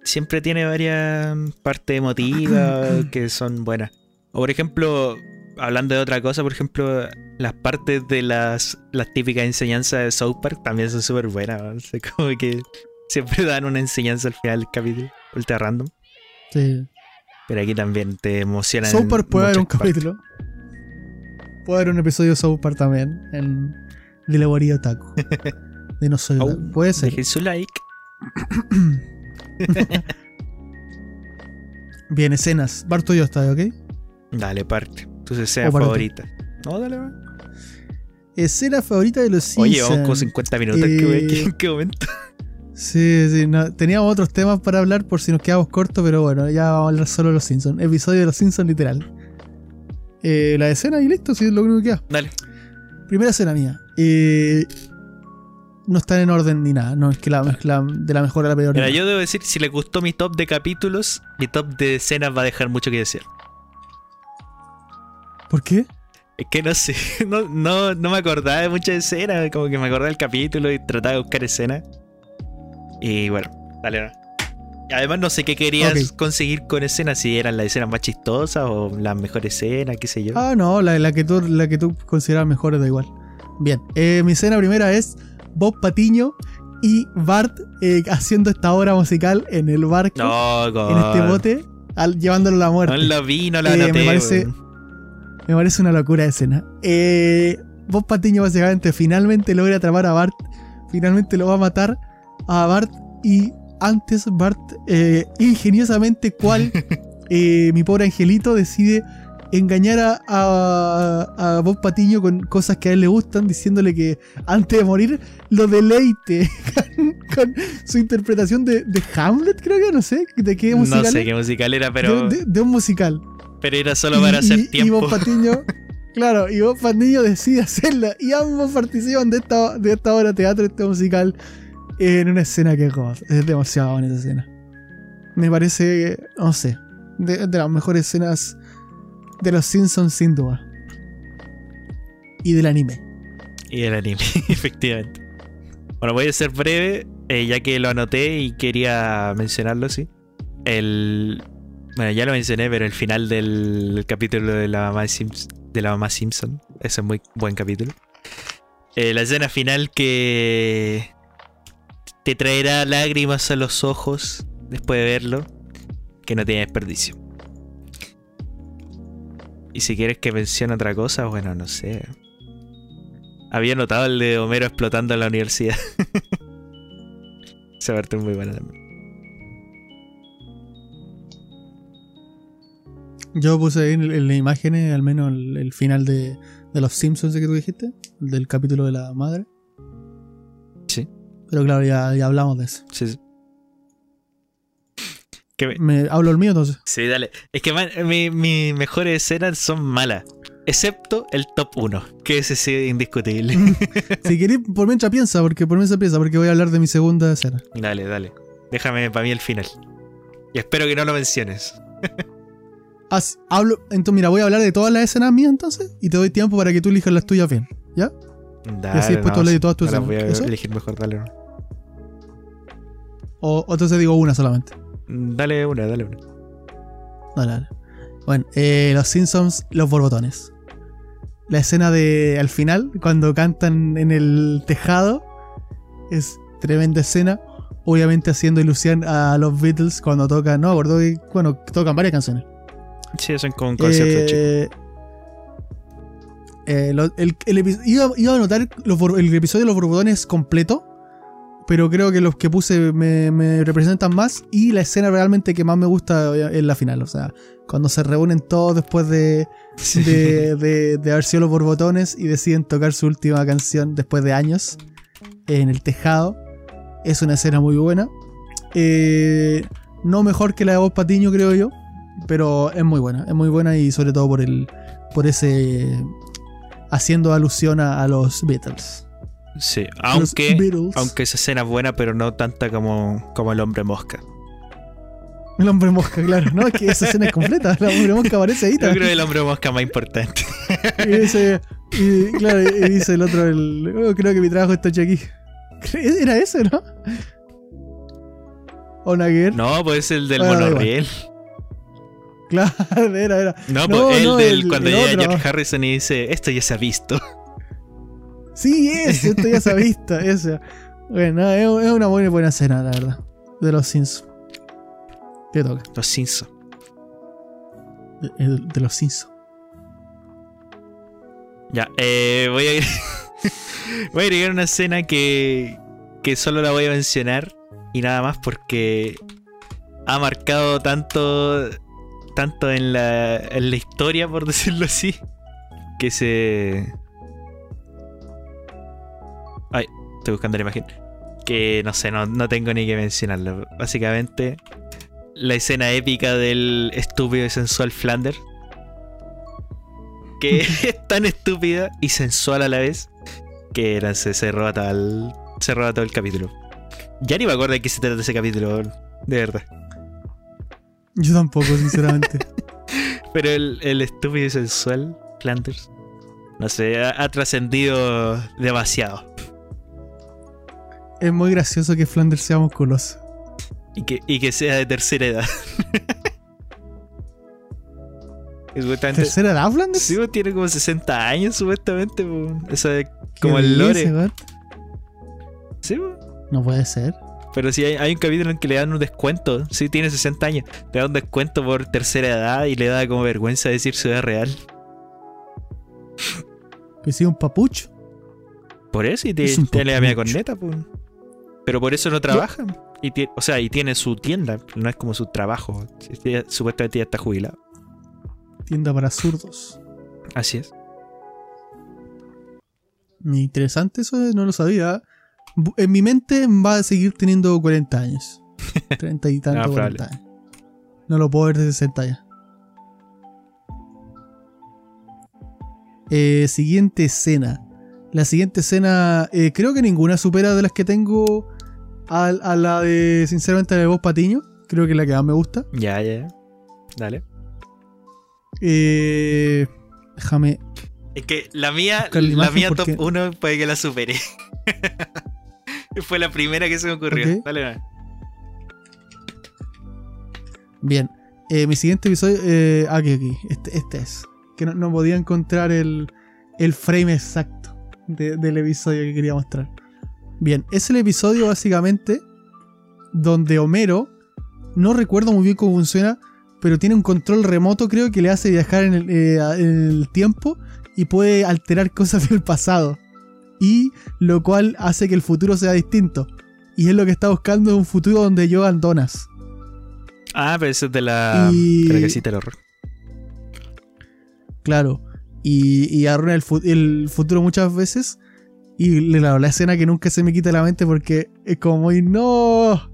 [SPEAKER 2] Siempre tiene varias partes emotivas que son buenas. O por ejemplo, hablando de otra cosa, por ejemplo, las partes de las, las típicas enseñanzas de South Park también son súper buenas. ¿no? O sea, como que siempre dan una enseñanza al final del capítulo, ultra random.
[SPEAKER 1] Sí.
[SPEAKER 2] Pero aquí también te emocionan.
[SPEAKER 1] South Park puede haber un
[SPEAKER 2] partes.
[SPEAKER 1] capítulo. Puede haber un episodio de South Park también en Dilegoría Otaku. De No Soy Otaku. Puede ser.
[SPEAKER 2] Dejen su like.
[SPEAKER 1] Bien, escenas. Barto yo está, ¿ok?
[SPEAKER 2] Dale, parte. Tu escena
[SPEAKER 1] O para ti.
[SPEAKER 2] favorita. No, dale, va.
[SPEAKER 1] Escena favorita de los
[SPEAKER 2] Oye,
[SPEAKER 1] Simpsons.
[SPEAKER 2] vamos con 50 minutos.
[SPEAKER 1] Eh,
[SPEAKER 2] ¿qué, ¿En qué momento?
[SPEAKER 1] Sí, sí, no, teníamos otros temas para hablar por si nos quedamos cortos, pero bueno, ya vamos a hablar solo de los Simpsons. Episodio de los Simpsons literal. Eh, la escena y listo, si es lo único que queda.
[SPEAKER 2] Dale.
[SPEAKER 1] Primera escena mía. Eh, no están en orden ni nada, no es que la, de la mejor a la peor.
[SPEAKER 2] Mira, yo debo decir, si le gustó mi top de capítulos, mi top de escenas va a dejar mucho que decir.
[SPEAKER 1] ¿Por qué?
[SPEAKER 2] Es que no sé, no, no, no me acordaba de muchas escenas, como que me acordaba del capítulo y trataba de buscar escenas. Y bueno, dale. no. Además no sé qué querías
[SPEAKER 1] Ok.
[SPEAKER 2] conseguir con escenas, si eran las escenas más chistosas o las mejores escenas, qué sé yo.
[SPEAKER 1] Ah, no, la, la que tú, la que tú consideras mejor da igual. Bien, eh, mi escena primera es Bob Patiño y Bart eh, haciendo esta obra musical en el barco,
[SPEAKER 2] no,
[SPEAKER 1] en este bote, al- llevándolo a la muerte.
[SPEAKER 2] No lo vi, no lo
[SPEAKER 1] Eh,
[SPEAKER 2] anoté.
[SPEAKER 1] me parece-
[SPEAKER 2] weón.
[SPEAKER 1] Me parece una locura de escena. Eh, Bob Patiño básicamente finalmente logra atrapar a Bart. Finalmente lo va a matar a Bart. Y antes Bart, eh, ingeniosamente, cual eh, mi pobre angelito decide engañar a, a- a Bob Patiño con cosas que a él le gustan, diciéndole que antes de morir lo deleite con, con su interpretación de, de Hamlet, creo que, no sé, de qué musical.
[SPEAKER 2] No sé qué musical era, pero,
[SPEAKER 1] de, de- de un musical.
[SPEAKER 2] Pero era solo para hacer
[SPEAKER 1] y, y
[SPEAKER 2] tiempo.
[SPEAKER 1] Bob Patiño, claro, y Bob Patiño decide hacerla. Y ambos participan de esta, de esta obra de teatro, este musical, en una escena que God, es demasiado buena esa escena. Me parece, no sé, de, de las mejores escenas de los Simpsons sin duda. Y del anime.
[SPEAKER 2] Y el anime, efectivamente. Bueno, voy a ser breve, eh, ya que lo anoté y quería mencionarlo, sí. El. Bueno, ya lo mencioné, pero el final del capítulo de la mamá, Sims- de la mamá Simpson. Ese es muy buen capítulo. Eh, la escena final que te traerá lágrimas a los ojos después de verlo, que no tiene desperdicio. Y si quieres que mencione otra cosa, bueno, no sé. Había notado el de Homero explotando en la universidad. Esa parte es muy buena también.
[SPEAKER 1] Yo puse ahí en, en las imágenes, al menos el, el final de, de los Simpsons que tú dijiste, el del capítulo de la madre.
[SPEAKER 2] Sí.
[SPEAKER 1] Pero claro, ya, ya hablamos de eso.
[SPEAKER 2] Sí, sí. Que me-
[SPEAKER 1] Me, hablo el mío entonces.
[SPEAKER 2] sí, dale. Es que man, mi- mis mejores escenas son malas. Excepto el top 1, que ese sí es indiscutible.
[SPEAKER 1] si querés, por mientras piensa, porque por mientras piensa, porque voy a hablar de mi segunda escena.
[SPEAKER 2] dale, dale. Déjame para mí el final. Y espero que no lo menciones.
[SPEAKER 1] Hablo, entonces, mira, voy a hablar de todas las escenas mías entonces y te doy tiempo para que tú elijas las tuyas bien. ¿Ya?
[SPEAKER 2] Dale,
[SPEAKER 1] así después tú hablas de todas tus
[SPEAKER 2] ahora voy a
[SPEAKER 1] escenas. ¿Eso?
[SPEAKER 2] elegir mejor, dale. no.
[SPEAKER 1] O, o entonces digo una solamente.
[SPEAKER 2] Dale una, dale una.
[SPEAKER 1] Dale, dale. Bueno, eh, los Simpsons, los borbotones. La escena de al final, cuando cantan en el tejado, es tremenda escena. Obviamente haciendo ilusión a los Beatles cuando tocan, no, acuerdo que, bueno, tocan varias canciones.
[SPEAKER 2] Sí, un concepto chico.
[SPEAKER 1] Eh, eh, lo- el, el epi- iba, iba a notar los el episodio de los borbotones completo, pero creo que los que puse me, me representan más y la escena realmente que más me gusta es la final, o sea, cuando se reúnen todos después de, de, de- de haber sido los borbotones y deciden tocar su última canción después de años en el tejado. Es una escena muy buena. Eh, no mejor que la de Bob Patiño, creo yo, pero es muy buena. Es muy buena y sobre todo por el por ese haciendo alusión a, a los Beatles.
[SPEAKER 2] Sí, aunque,
[SPEAKER 1] Beatles.
[SPEAKER 2] aunque esa escena es buena, pero no tanta como, como el hombre mosca.
[SPEAKER 1] El hombre mosca, claro. No, es que esa escena es completa. El hombre mosca aparece ahí
[SPEAKER 2] Yo
[SPEAKER 1] también.
[SPEAKER 2] creo que el hombre mosca más importante.
[SPEAKER 1] Y dice, y, claro, y dice el otro, el, "Oh, creo que mi trabajo está hecho aquí. Era ese, ¿no? O Naguer.
[SPEAKER 2] No, pues el del
[SPEAKER 1] da
[SPEAKER 2] monorriel.
[SPEAKER 1] Claro, era, era.
[SPEAKER 2] No,
[SPEAKER 1] No,
[SPEAKER 2] pues el
[SPEAKER 1] no,
[SPEAKER 2] del
[SPEAKER 1] el-
[SPEAKER 2] cuando
[SPEAKER 1] el
[SPEAKER 2] llega
[SPEAKER 1] otro.
[SPEAKER 2] George Harrison y dice, esto ya se ha visto.
[SPEAKER 1] Sí, ese, esto ya se ha visto, ese. Bueno, no, es, es una buena, buena escena, la verdad. De los Simpsons. ¿Qué toca?
[SPEAKER 2] Los Simpsons.
[SPEAKER 1] De los Simpsons.
[SPEAKER 2] Ya, eh, voy a ir. voy a agregar una escena que. que solo la voy a mencionar. Y nada más porque. ha marcado tanto. Tanto en la. en la historia, por decirlo así. Que se. Ay, estoy buscando la imagen. Que no sé, no, no tengo ni que mencionarlo. Básicamente. La escena épica del estúpido y sensual Flanders que es tan estúpida y sensual a la vez que era, se, se roba todo el, se roba todo el capítulo. Ya ni me acuerdo de qué se trata ese capítulo, de verdad.
[SPEAKER 1] Yo tampoco, sinceramente.
[SPEAKER 2] Pero el, el estúpido y sensual Flanders, no sé, ha, ha trascendido demasiado.
[SPEAKER 1] es muy gracioso que Flanders sea musculoso.
[SPEAKER 2] Y que, y que sea de tercera edad.
[SPEAKER 1] ¿Tercera edad, Flanders?
[SPEAKER 2] Sí, pues, tiene como 60 años supuestamente. pues. Eso es
[SPEAKER 1] ¿Qué
[SPEAKER 2] como el lore. Sí, pues.
[SPEAKER 1] No puede ser.
[SPEAKER 2] Pero sí, hay, hay un capítulo en que le dan un descuento. Sí, tiene 60 años. Le dan un descuento por tercera edad y le da como vergüenza decir su edad real.
[SPEAKER 1] Que sea un papucho.
[SPEAKER 2] Por eso, y te,
[SPEAKER 1] Es un
[SPEAKER 2] te le da media corneta, pues. Pero por eso no trabaja. Y o sea, y tiene su tienda. No es como su trabajo. Ya- Supuestamente ya está jubilado.
[SPEAKER 1] Tienda para zurdos.
[SPEAKER 2] Así es.
[SPEAKER 1] Interesante eso, eh, no lo sabía. En mi mente va a seguir teniendo 40 años. 30 y tanto,
[SPEAKER 2] probable.
[SPEAKER 1] 40 años. No lo puedo ver de 60 ya. Eh, siguiente escena. La siguiente escena, eh, creo que ninguna supera de las que tengo a, a la de, sinceramente, la de Vos Patiño. Creo que es la que más me gusta.
[SPEAKER 2] Ya, ya, ya. Dale.
[SPEAKER 1] Eh, déjame.
[SPEAKER 2] Es que la mía,
[SPEAKER 1] la
[SPEAKER 2] la mía
[SPEAKER 1] porque-
[SPEAKER 2] top 1 puede que la supere. Fue la primera que se me ocurrió. Dale, dale.
[SPEAKER 1] Bien. Eh, mi siguiente episodio. Eh, aquí, aquí. Este, este es. Que no, no podía encontrar el, el frame exacto de- del episodio que quería mostrar. Bien, es el episodio básicamente donde Homero. No recuerdo muy bien cómo funciona. Pero tiene un control remoto, creo, que le hace viajar en el, eh, a- en el tiempo y puede alterar cosas del pasado. Y lo cual hace que el futuro sea distinto. Y es lo que está buscando un futuro donde llogan donas.
[SPEAKER 2] Ah, pero eso es de la,
[SPEAKER 1] Y-
[SPEAKER 2] la casita del horror.
[SPEAKER 1] Claro. Y, y arruina el, fu- el futuro muchas veces. Y la, la escena que nunca se me quita la mente porque es como muy no.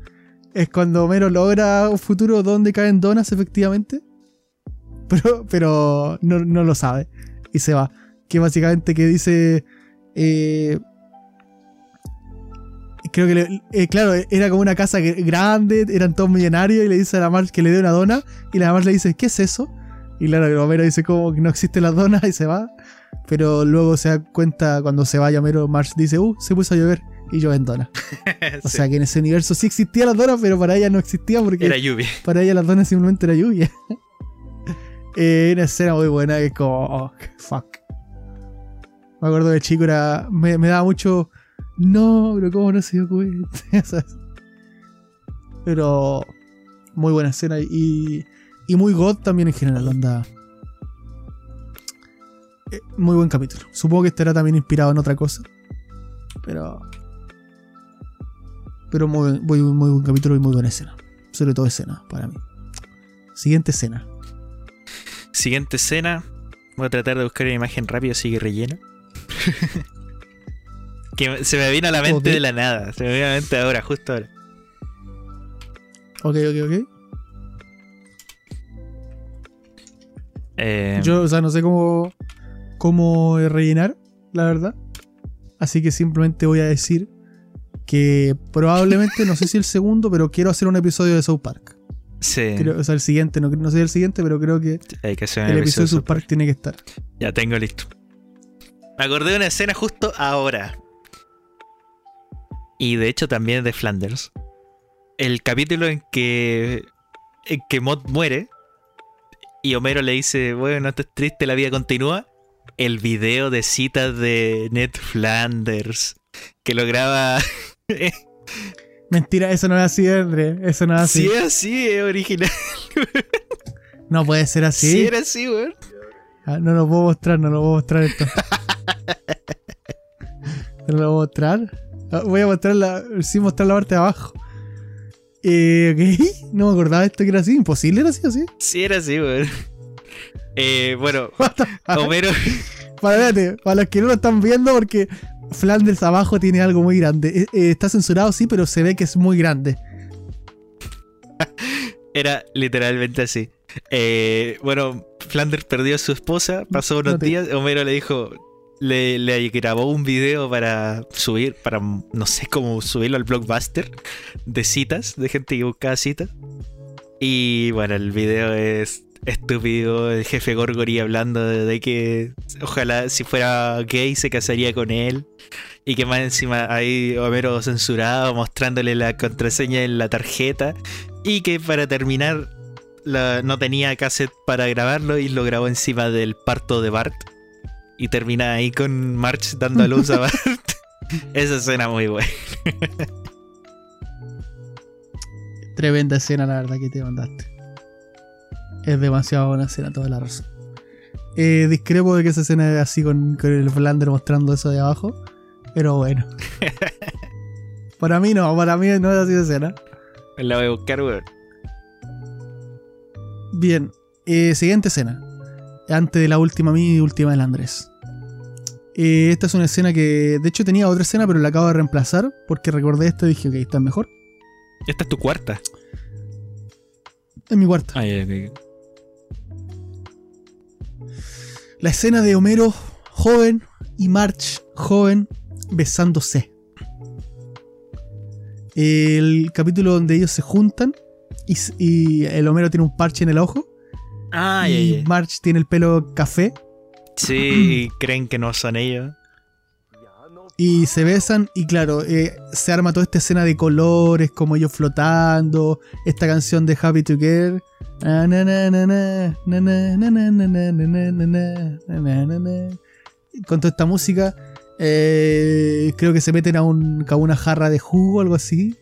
[SPEAKER 1] Es cuando Homero logra un futuro donde caen donas, efectivamente. Pero, pero no, no lo sabe. Y se va. Que básicamente que dice. Eh, creo que, le- eh, claro, era como una casa grande, eran todos millonarios. Y le dice a la Marge que le dé una dona. Y la Marge le dice, ¿qué es eso? Y claro, que Homero dice como que no existe la dona y se va. Pero luego se da cuenta cuando se va Homero, Marge dice, uh, se puso a llover y llueve en dona. O
[SPEAKER 2] Sí.
[SPEAKER 1] sea que en ese universo sí existía la dona, pero para ella no existía porque
[SPEAKER 2] Era lluvia.
[SPEAKER 1] para ella la dona simplemente era lluvia. eh, una escena muy buena que es como, oh, fuck. Me acuerdo de chico era, me, me daba mucho, no, pero cómo no se dio cuenta. pero muy buena escena y, y muy God también en general, anda. Eh, Muy buen capítulo. Supongo que estará también inspirado en otra cosa. Pero. Pero muy, muy, muy buen capítulo y muy buena escena. Sobre todo escena, para mí. Siguiente escena.
[SPEAKER 2] Siguiente escena. Voy a tratar de buscar una imagen rápido, sigue relleno. que se me vino a la mente de la nada. Se me vino a la mente ahora, justo ahora.
[SPEAKER 1] Ok, ok, ok.
[SPEAKER 2] Eh,
[SPEAKER 1] Yo, o sea, no sé cómo, cómo rellenar, la verdad. Así que simplemente voy a decir que probablemente, no sé si el segundo, pero quiero hacer un episodio de South Park.
[SPEAKER 2] Sí.
[SPEAKER 1] Creo- o sea, el siguiente, no, no sé el siguiente, pero creo que
[SPEAKER 2] Hay que hacer un
[SPEAKER 1] el episodio de
[SPEAKER 2] South
[SPEAKER 1] South Park tiene que estar.
[SPEAKER 2] Ya tengo listo. Me acordé de una escena justo ahora. Y de hecho también de Flanders. El capítulo en que. En que Mod muere. Y Homero le dice, bueno, no estés triste, la vida continúa. El video de citas de Ned Flanders. Que lo graba.
[SPEAKER 1] Mentira, eso no es así, André. Eso no es así.
[SPEAKER 2] Es así, es original.
[SPEAKER 1] No puede ser así.
[SPEAKER 2] Si era así, weón.
[SPEAKER 1] Ah, no lo puedo mostrar, no lo puedo mostrar esto. lo puedo mostrar. Ah, Voy a mostrar la. Sí, mostrar la parte de abajo. Eh, ok. No me acordaba de esto que era así. Imposible era así, así.
[SPEAKER 2] Si era así, weón. Eh, bueno? Homero.
[SPEAKER 1] Para, espérate, para los que no lo están viendo, porque Flanders abajo tiene algo muy grande. Eh, eh, está censurado, sí, pero se ve que es muy grande.
[SPEAKER 2] Era literalmente así. Eh, bueno, Flanders perdió a su esposa, pasó unos
[SPEAKER 1] No te-
[SPEAKER 2] días, Homero le dijo, le, grabó un video para subir, para no sé cómo subirlo al blockbuster de citas, de gente que buscaba citas. Y bueno, el video es estúpido, el jefe Gorgory hablando de, que ojalá si fuera gay se casaría con él. Y que más encima hay Homero censurado mostrándole la contraseña en la tarjeta. Y que para terminar no tenía cassette para grabarlo y lo grabó encima del parto de Bart. Y termina ahí con March dando a luz a Bart. Esa escena muy buena.
[SPEAKER 1] Tremenda escena, la verdad, que te mandaste. Es demasiado buena escena, toda la razón. Eh, discrepo de que esa escena es así con, con el Flander mostrando eso de abajo. Pero bueno. para mí no, para mí no es así de escena.
[SPEAKER 2] La voy a buscar, weón.
[SPEAKER 1] Bien, eh, siguiente escena. Antes de la última y última del Andrés. Eh, esta es una escena que, de hecho, tenía otra escena, pero la acabo de reemplazar porque recordé esto y dije, ok, está mejor.
[SPEAKER 2] Esta es tu cuarta.
[SPEAKER 1] En mi
[SPEAKER 2] ay.
[SPEAKER 1] La escena de Homero joven y March joven besándose. El capítulo donde ellos se juntan y, el Homero tiene un parche en el ojo y. March tiene el pelo café
[SPEAKER 2] Sí, creen que no son ellos.
[SPEAKER 1] Y se besan y claro, eh, se arma toda esta escena de colores, como ellos flotando, esta canción de Happy Together. Con toda esta música, creo que se meten a, un, una jarra de jugo o algo así.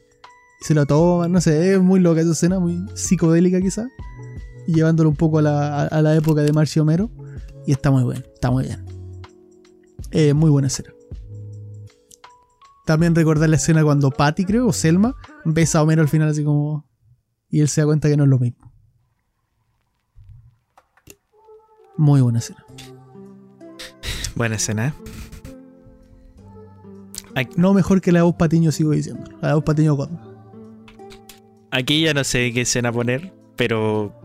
[SPEAKER 1] Y se lo toman, no sé, es muy loca esa escena, muy psicodélica quizá. Llevándolo un poco a la, a la época de Marcio Homero. Y está muy bien, está muy bien. Eh, muy buena escena. También recordar la escena cuando Patty, creo, o Selma, besa a Homero al final así como... Y él se da cuenta que no es lo mismo. Muy buena escena.
[SPEAKER 2] Buena escena, ¿eh?
[SPEAKER 1] No mejor que la de Bob Patiño, sigo diciendo. La de Bob Patiño God.
[SPEAKER 2] aquí ya no sé qué escena poner, pero.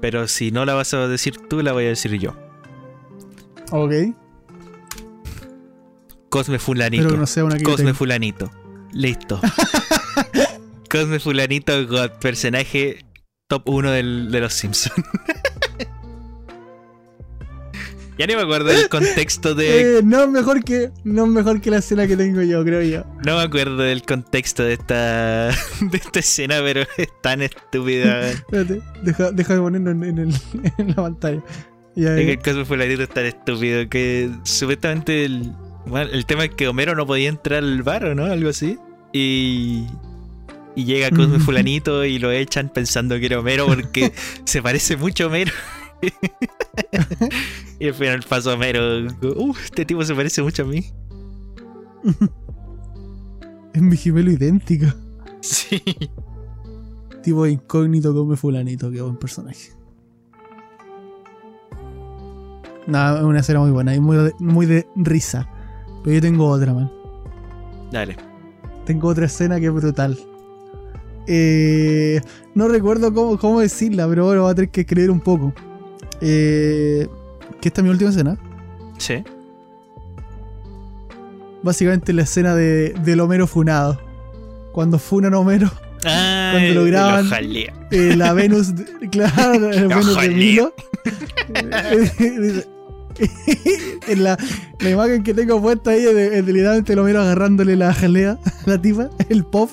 [SPEAKER 2] Pero si no la vas a decir tú, la voy a decir yo.
[SPEAKER 1] Ok.
[SPEAKER 2] Cosme Fulanito.
[SPEAKER 1] Pero no sea una
[SPEAKER 2] Cosme. Fulanito. Listo. Cosme Fulanito, God, personaje top 1 del- de los Simpsons. ya ni me acuerdo del contexto de.
[SPEAKER 1] Eh, no es mejor que no mejor que la escena que tengo yo, creo yo.
[SPEAKER 2] No me acuerdo del contexto de esta. de esta escena, pero es tan estúpida.
[SPEAKER 1] Espérate, deja, deja de ponerlo en, en el- en la pantalla.
[SPEAKER 2] Que
[SPEAKER 1] ya.
[SPEAKER 2] el Cosme Fulanito es tan estúpido que supuestamente el, bueno, el tema es que Homero no podía entrar al bar o no, algo así. Y, y llega Cosme. Fulanito y lo echan pensando que era Homero porque se parece mucho a Homero. y al final pasó Homero. Uh, este tipo se parece mucho a mí.
[SPEAKER 1] Es mi gemelo idéntico.
[SPEAKER 2] Sí.
[SPEAKER 1] Tipo incógnito come fulanito, qué buen personaje. Nada, es una escena muy buena y muy de, muy de risa. Pero yo tengo otra, man.
[SPEAKER 2] Dale.
[SPEAKER 1] Tengo otra escena que es brutal. Eh, no recuerdo cómo, cómo decirla, pero bueno, voy a tener que escribir un poco. Eh, que esta es mi última escena.
[SPEAKER 2] Sí.
[SPEAKER 1] Básicamente la escena de, del Homero funado. Cuando funan a Homero Cuando lo graban. Eh, la Venus, de- claro, la Venus de. Milo. en la, la imagen que tengo puesta ahí es de, es de literalmente lo miro agarrándole la jalea a la tipa, el pop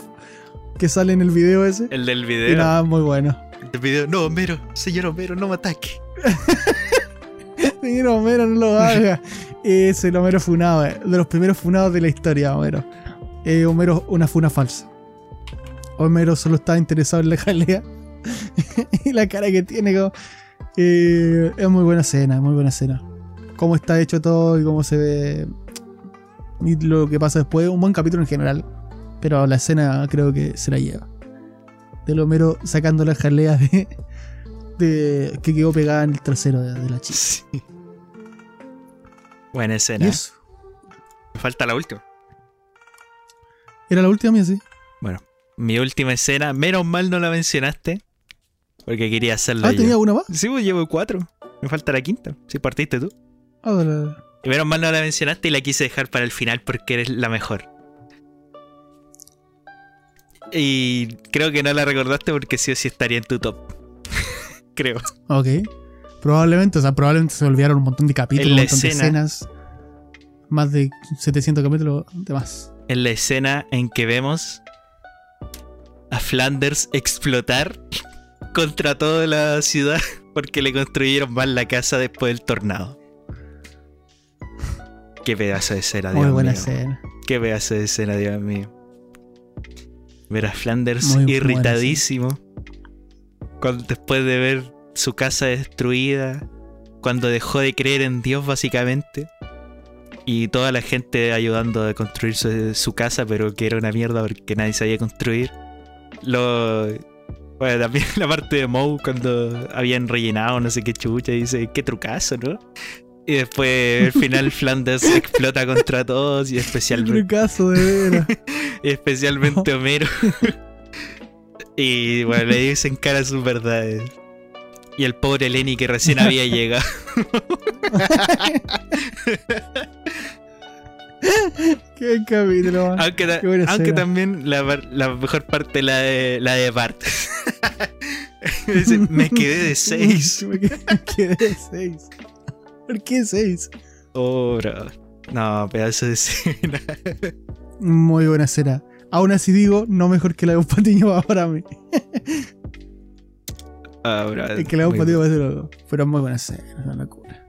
[SPEAKER 1] que sale en el video ese.
[SPEAKER 2] El del
[SPEAKER 1] Y
[SPEAKER 2] video.
[SPEAKER 1] nada, muy bueno.
[SPEAKER 2] El del video. No, Homero, señor Homero, no me ataque.
[SPEAKER 1] Señor Homero, no lo haga. Ese el Homero funado, eh, de los primeros funados de la historia, Homero. Eh, Homero, una funa falsa. Homero solo estaba interesado en la jalea. y la cara que tiene, como- eh, es muy buena escena, muy buena escena. Cómo está hecho todo y cómo se ve. Y lo que pasa después, un buen capítulo en general. Pero la escena creo que se la lleva. Del Homero sacando la jalea de, de- que quedó pegada en el trasero de, de la chica.
[SPEAKER 2] Sí. Buena escena.
[SPEAKER 1] eso.
[SPEAKER 2] Me falta la última.
[SPEAKER 1] Era la última mía, sí.
[SPEAKER 2] Bueno, mi última escena, menos mal no la mencionaste. Porque quería hacerla
[SPEAKER 1] Ah,
[SPEAKER 2] yo.
[SPEAKER 1] tenía una más.
[SPEAKER 2] Sí, pues llevo cuatro. Me falta la quinta. Si partiste tú.
[SPEAKER 1] Dale.
[SPEAKER 2] Y menos mal no la mencionaste y la quise dejar para el final porque eres la mejor. Y creo que no la recordaste porque sí o sí estaría en tu top. creo.
[SPEAKER 1] Ok. Probablemente, o sea, probablemente se olvidaron un montón de capítulos, un
[SPEAKER 2] la
[SPEAKER 1] montón de
[SPEAKER 2] escena.
[SPEAKER 1] escenas. Más de 700 capítulos de más.
[SPEAKER 2] En la escena en que vemos a Flanders explotar contra toda la ciudad porque le construyeron mal la casa después del tornado. Qué pedazo de escena, Dios
[SPEAKER 1] Muy buena
[SPEAKER 2] mío.
[SPEAKER 1] escena.
[SPEAKER 2] Qué pedazo de escena, Dios mío. Ver a Flanders
[SPEAKER 1] Muy
[SPEAKER 2] irritadísimo. cuando- después de ver su casa destruida. Cuando dejó de creer en Dios, básicamente. Y toda la gente ayudando a construir su, su casa, pero que era una mierda porque nadie sabía construir. Lo. Bueno, también la parte de Moe cuando habían rellenado no sé qué chucha y dice, qué trucazo, ¿no? Y después al final Flanders explota contra todos y especialmente
[SPEAKER 1] caso de veras.
[SPEAKER 2] especialmente Homero. y bueno, le dicen cara sus verdades. Y el pobre Lenny que recién había llegado.
[SPEAKER 1] Qué capítulo, man.
[SPEAKER 2] aunque ta-
[SPEAKER 1] Qué buena
[SPEAKER 2] aunque también la, mejor parte la de, la de Bart. Me quedé de 6.
[SPEAKER 1] Me quedé me quedé de 6. ¿Por qué 6?
[SPEAKER 2] Oh, bro. No, pedazo de escena.
[SPEAKER 1] Muy buena escena. Aún así digo, no mejor que la de un patiño para mí.
[SPEAKER 2] Ah, bro,
[SPEAKER 1] Es que la de un patiño va a ser. Pero muy buena escena, es una locura.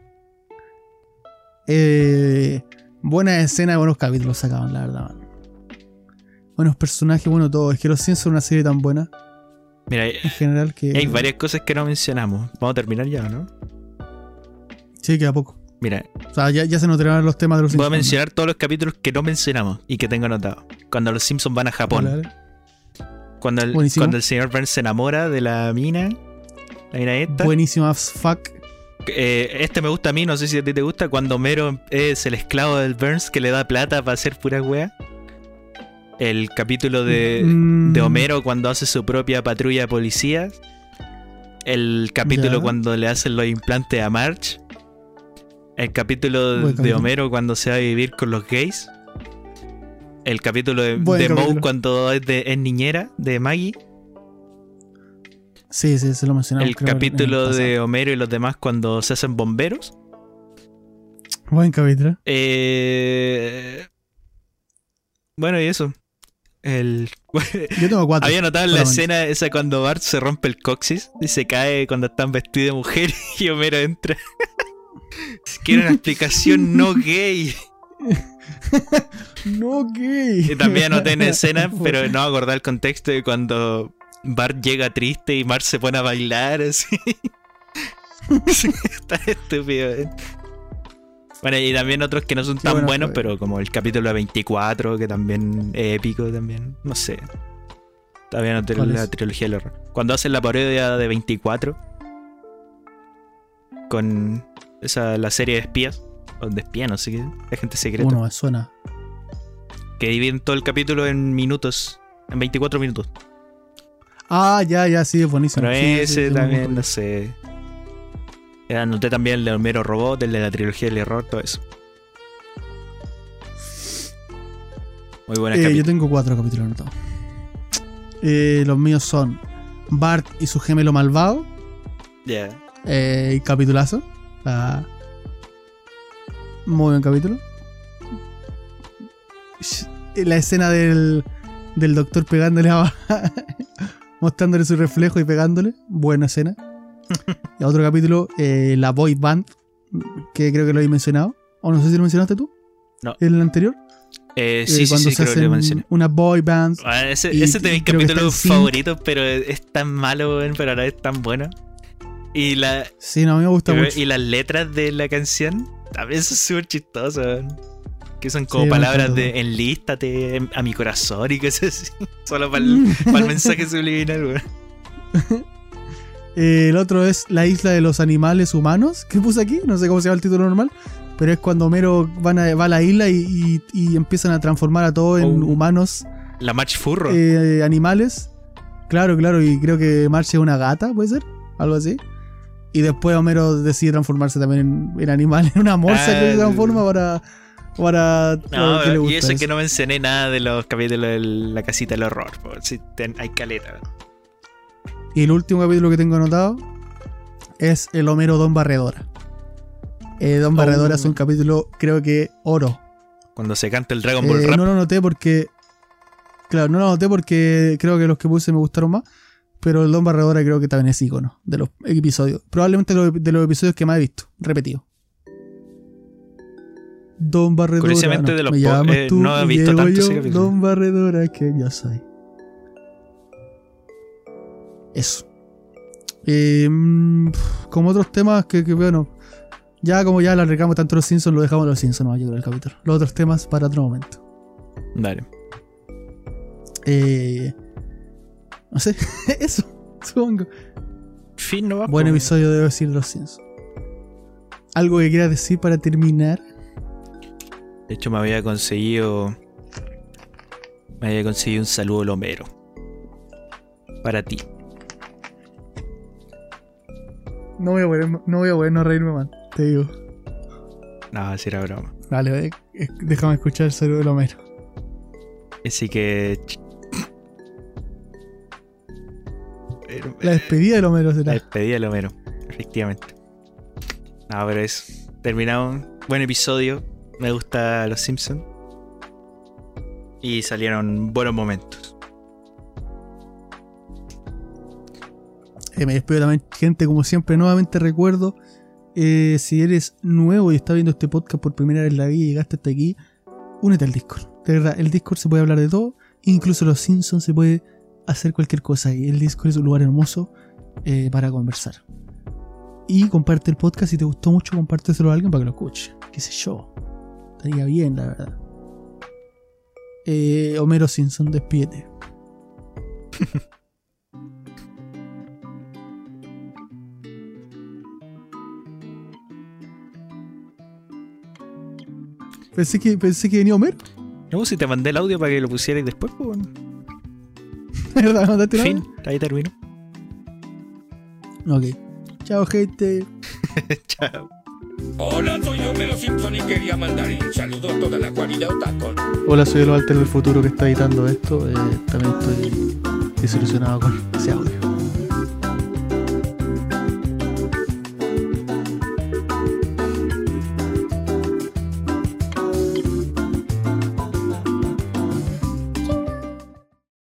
[SPEAKER 1] Eh, buena escena, buenos capítulos sacaban, la verdad. man. Buenos personajes, bueno todo. Es que los Simpsons son una serie tan buena
[SPEAKER 2] Mira,
[SPEAKER 1] en general que.
[SPEAKER 2] hay varias cosas que no mencionamos. Vamos a terminar ya, ¿no?
[SPEAKER 1] Sí, queda poco.
[SPEAKER 2] Mira,
[SPEAKER 1] O sea, ya, ya se nos terminaron los temas de los
[SPEAKER 2] voy a
[SPEAKER 1] Simpsons.
[SPEAKER 2] mencionar todos los capítulos que no mencionamos y que tengo anotado. Cuando los Simpsons van a Japón. Cuando el,
[SPEAKER 1] Buenísimo.
[SPEAKER 2] cuando el señor Burns se enamora de la mina. La mina esta.
[SPEAKER 1] Buenísimo as fuck.
[SPEAKER 2] Eh, este me gusta a mí, no sé si a ti te gusta. Cuando Homero es el esclavo del Burns que le da plata para hacer pura wea. El capítulo de,
[SPEAKER 1] Mm,
[SPEAKER 2] de Homero cuando hace su propia patrulla de policías. El capítulo
[SPEAKER 1] Ya.
[SPEAKER 2] cuando le hacen los implantes a March. El capítulo de. Homero cuando se va a vivir con los gays. El capítulo de, Moe cuando es, de, es niñera, de Maggie.
[SPEAKER 1] Sí, sí, se lo mencionamos.
[SPEAKER 2] el capítulo de Homero y los demás cuando se hacen bomberos.
[SPEAKER 1] Buen capítulo.
[SPEAKER 2] Eh, Bueno, y eso. El...
[SPEAKER 1] Yo tengo cuatro.
[SPEAKER 2] Había notado en la escena esa cuando Bart se rompe el coxis y se cae cuando están vestidos de mujer y Homero entra. Quiero una explicación no gay.
[SPEAKER 1] No, gay.
[SPEAKER 2] También anoté en escena, pero no acordar el contexto de cuando Bart llega triste y Bart se pone a bailar así. Sí, Está estúpido. eh. Bueno, y también otros que no son
[SPEAKER 1] Qué
[SPEAKER 2] tan
[SPEAKER 1] bueno
[SPEAKER 2] buenos,
[SPEAKER 1] fue.
[SPEAKER 2] pero como el capítulo 24, que también es épico también. No sé. Todavía no tengo
[SPEAKER 1] ¿Cuál
[SPEAKER 2] la
[SPEAKER 1] es?
[SPEAKER 2] trilogía del horror. Cuando hacen la parodia de 24 con esa la serie de espías, o de espía, no sé qué, de gente secreta,
[SPEAKER 1] Uno me suena.
[SPEAKER 2] que dividen todo el capítulo en minutos, en 24 minutos.
[SPEAKER 1] Ah, ya, ya, sí, es buenísimo.
[SPEAKER 2] Pero
[SPEAKER 1] Sí,
[SPEAKER 2] ese
[SPEAKER 1] sí,
[SPEAKER 2] también, no sé. Ya Anoté también el de Homero Robot, el de la trilogía del error, todo eso. Muy buena
[SPEAKER 1] Eh, yo tengo cuatro capítulos anotados. Eh, los míos son Bart y su gemelo malvado.
[SPEAKER 2] Ya.
[SPEAKER 1] Eh, y capitulazo. Muy buen capítulo. La escena del, del doctor pegándole a. mostrándole su reflejo y pegándole. Buena escena. y otro capítulo, eh, la boy band. Que creo que lo habéis mencionado. O no sé si lo mencionaste tú.
[SPEAKER 2] No.
[SPEAKER 1] En el anterior.
[SPEAKER 2] Eh,
[SPEAKER 1] Eh,
[SPEAKER 2] sí, sí,
[SPEAKER 1] cuando
[SPEAKER 2] sí,
[SPEAKER 1] se
[SPEAKER 2] creo que lo
[SPEAKER 1] hacen
[SPEAKER 2] mencioné.
[SPEAKER 1] una boy band.
[SPEAKER 2] Ah, ese, ese es de mis capítulos favoritos, pero es tan malo, pero a la vez tan bueno. Y, la,
[SPEAKER 1] Sí, no, a mí me gusta
[SPEAKER 2] y,
[SPEAKER 1] mucho.
[SPEAKER 2] y las letras de la canción también son súper chistosas. Que son como
[SPEAKER 1] Sí,
[SPEAKER 2] palabras de enlístate en- a mi corazón y cosas así. Solo para el, para el mensaje subliminal, weón.
[SPEAKER 1] Eh, el otro es La isla de los animales humanos. ¿Qué puse aquí? No sé cómo se llama el título normal. Pero es cuando Homero van a, va a la isla y, y- y empiezan a transformar a todos en
[SPEAKER 2] Oh.
[SPEAKER 1] humanos,
[SPEAKER 2] La Match Furro.
[SPEAKER 1] eh, animales. Claro, claro. Y creo que Marche es una gata, ¿puede ser? Algo así. Y después Homero decide transformarse también en, en animal, en una morsa
[SPEAKER 2] Ah,
[SPEAKER 1] que se
[SPEAKER 2] el-
[SPEAKER 1] transforma para. para
[SPEAKER 2] no,
[SPEAKER 1] que le
[SPEAKER 2] y
[SPEAKER 1] gusta
[SPEAKER 2] eso es que no mencioné nada de los capítulos de la casita del horror. ten- hay caleta.
[SPEAKER 1] Y el último capítulo que tengo anotado es el Homero Don Barredora. Eh, Don
[SPEAKER 2] Oh.
[SPEAKER 1] Barredora es un capítulo, creo que oro.
[SPEAKER 2] Cuando se canta el Dragon Ball
[SPEAKER 1] Eh,
[SPEAKER 2] Rap.
[SPEAKER 1] no lo noté porque. Claro, no lo noté porque creo que los que puse me gustaron más. Pero el Don Barredora creo que también es icono de los episodios. Probablemente de los, episodios que más he visto, repetido. Don Barredora.
[SPEAKER 2] Curiosamente, de los
[SPEAKER 1] me llamas
[SPEAKER 2] eh,
[SPEAKER 1] tú
[SPEAKER 2] no he visto tanto
[SPEAKER 1] yo. Don Barredora que yo soy. Eso. Eh, mm, como otros temas que, que, bueno, ya como ya alargamos tanto los Simpsons, lo dejamos los Simpsons, no, yo creo, el capítulo. Los otros temas para otro momento.
[SPEAKER 2] Dale.
[SPEAKER 1] Eh, no sé, eso, supongo.
[SPEAKER 2] Fin, no va.
[SPEAKER 1] Buen episodio, debo decir, de los Simpsons. ¿Algo que quieras decir para terminar?
[SPEAKER 2] De hecho, me había conseguido. Me había conseguido un saludo lomero. Para ti.
[SPEAKER 1] No voy a poder no, voy a poder no reírme más, te digo.
[SPEAKER 2] No, si era broma.
[SPEAKER 1] Dale, eh, eh, déjame escuchar el saludo de Homero.
[SPEAKER 2] Así que.
[SPEAKER 1] La despedida de Homero
[SPEAKER 2] La
[SPEAKER 1] será.
[SPEAKER 2] despedida de Lomero, efectivamente. No, pero es. Terminado. Buen episodio. Me gusta Los Simpsons. Y salieron buenos momentos.
[SPEAKER 1] Eh, me despido también, gente, como siempre, nuevamente recuerdo, eh, si eres nuevo y estás viendo este podcast por primera vez en la vida y llegaste hasta aquí, únete al Discord. De verdad, el Discord se puede hablar de todo, incluso los Simpsons se puede hacer cualquier cosa y el Discord es un lugar hermoso eh, para conversar. Y comparte el podcast si te gustó mucho, compárteselo a alguien para que lo escuche. Qué sé yo. Estaría bien, la verdad. Eh, Homero Simpson, despídete. Pensé que, pensé que venía Homero.
[SPEAKER 2] No, si te mandé el audio para que lo pusieras después, pues bueno.
[SPEAKER 1] ¿De verdad mandaste
[SPEAKER 2] Fin, ahí termino.
[SPEAKER 1] Ok. Chao, gente.
[SPEAKER 2] Chao.
[SPEAKER 3] Hola, soy Homero Simpson y quería mandar un saludo a toda la cualidad otaku.
[SPEAKER 1] Hola, soy el Walter del futuro que está editando esto. Eh, también estoy desilusionado con ese audio.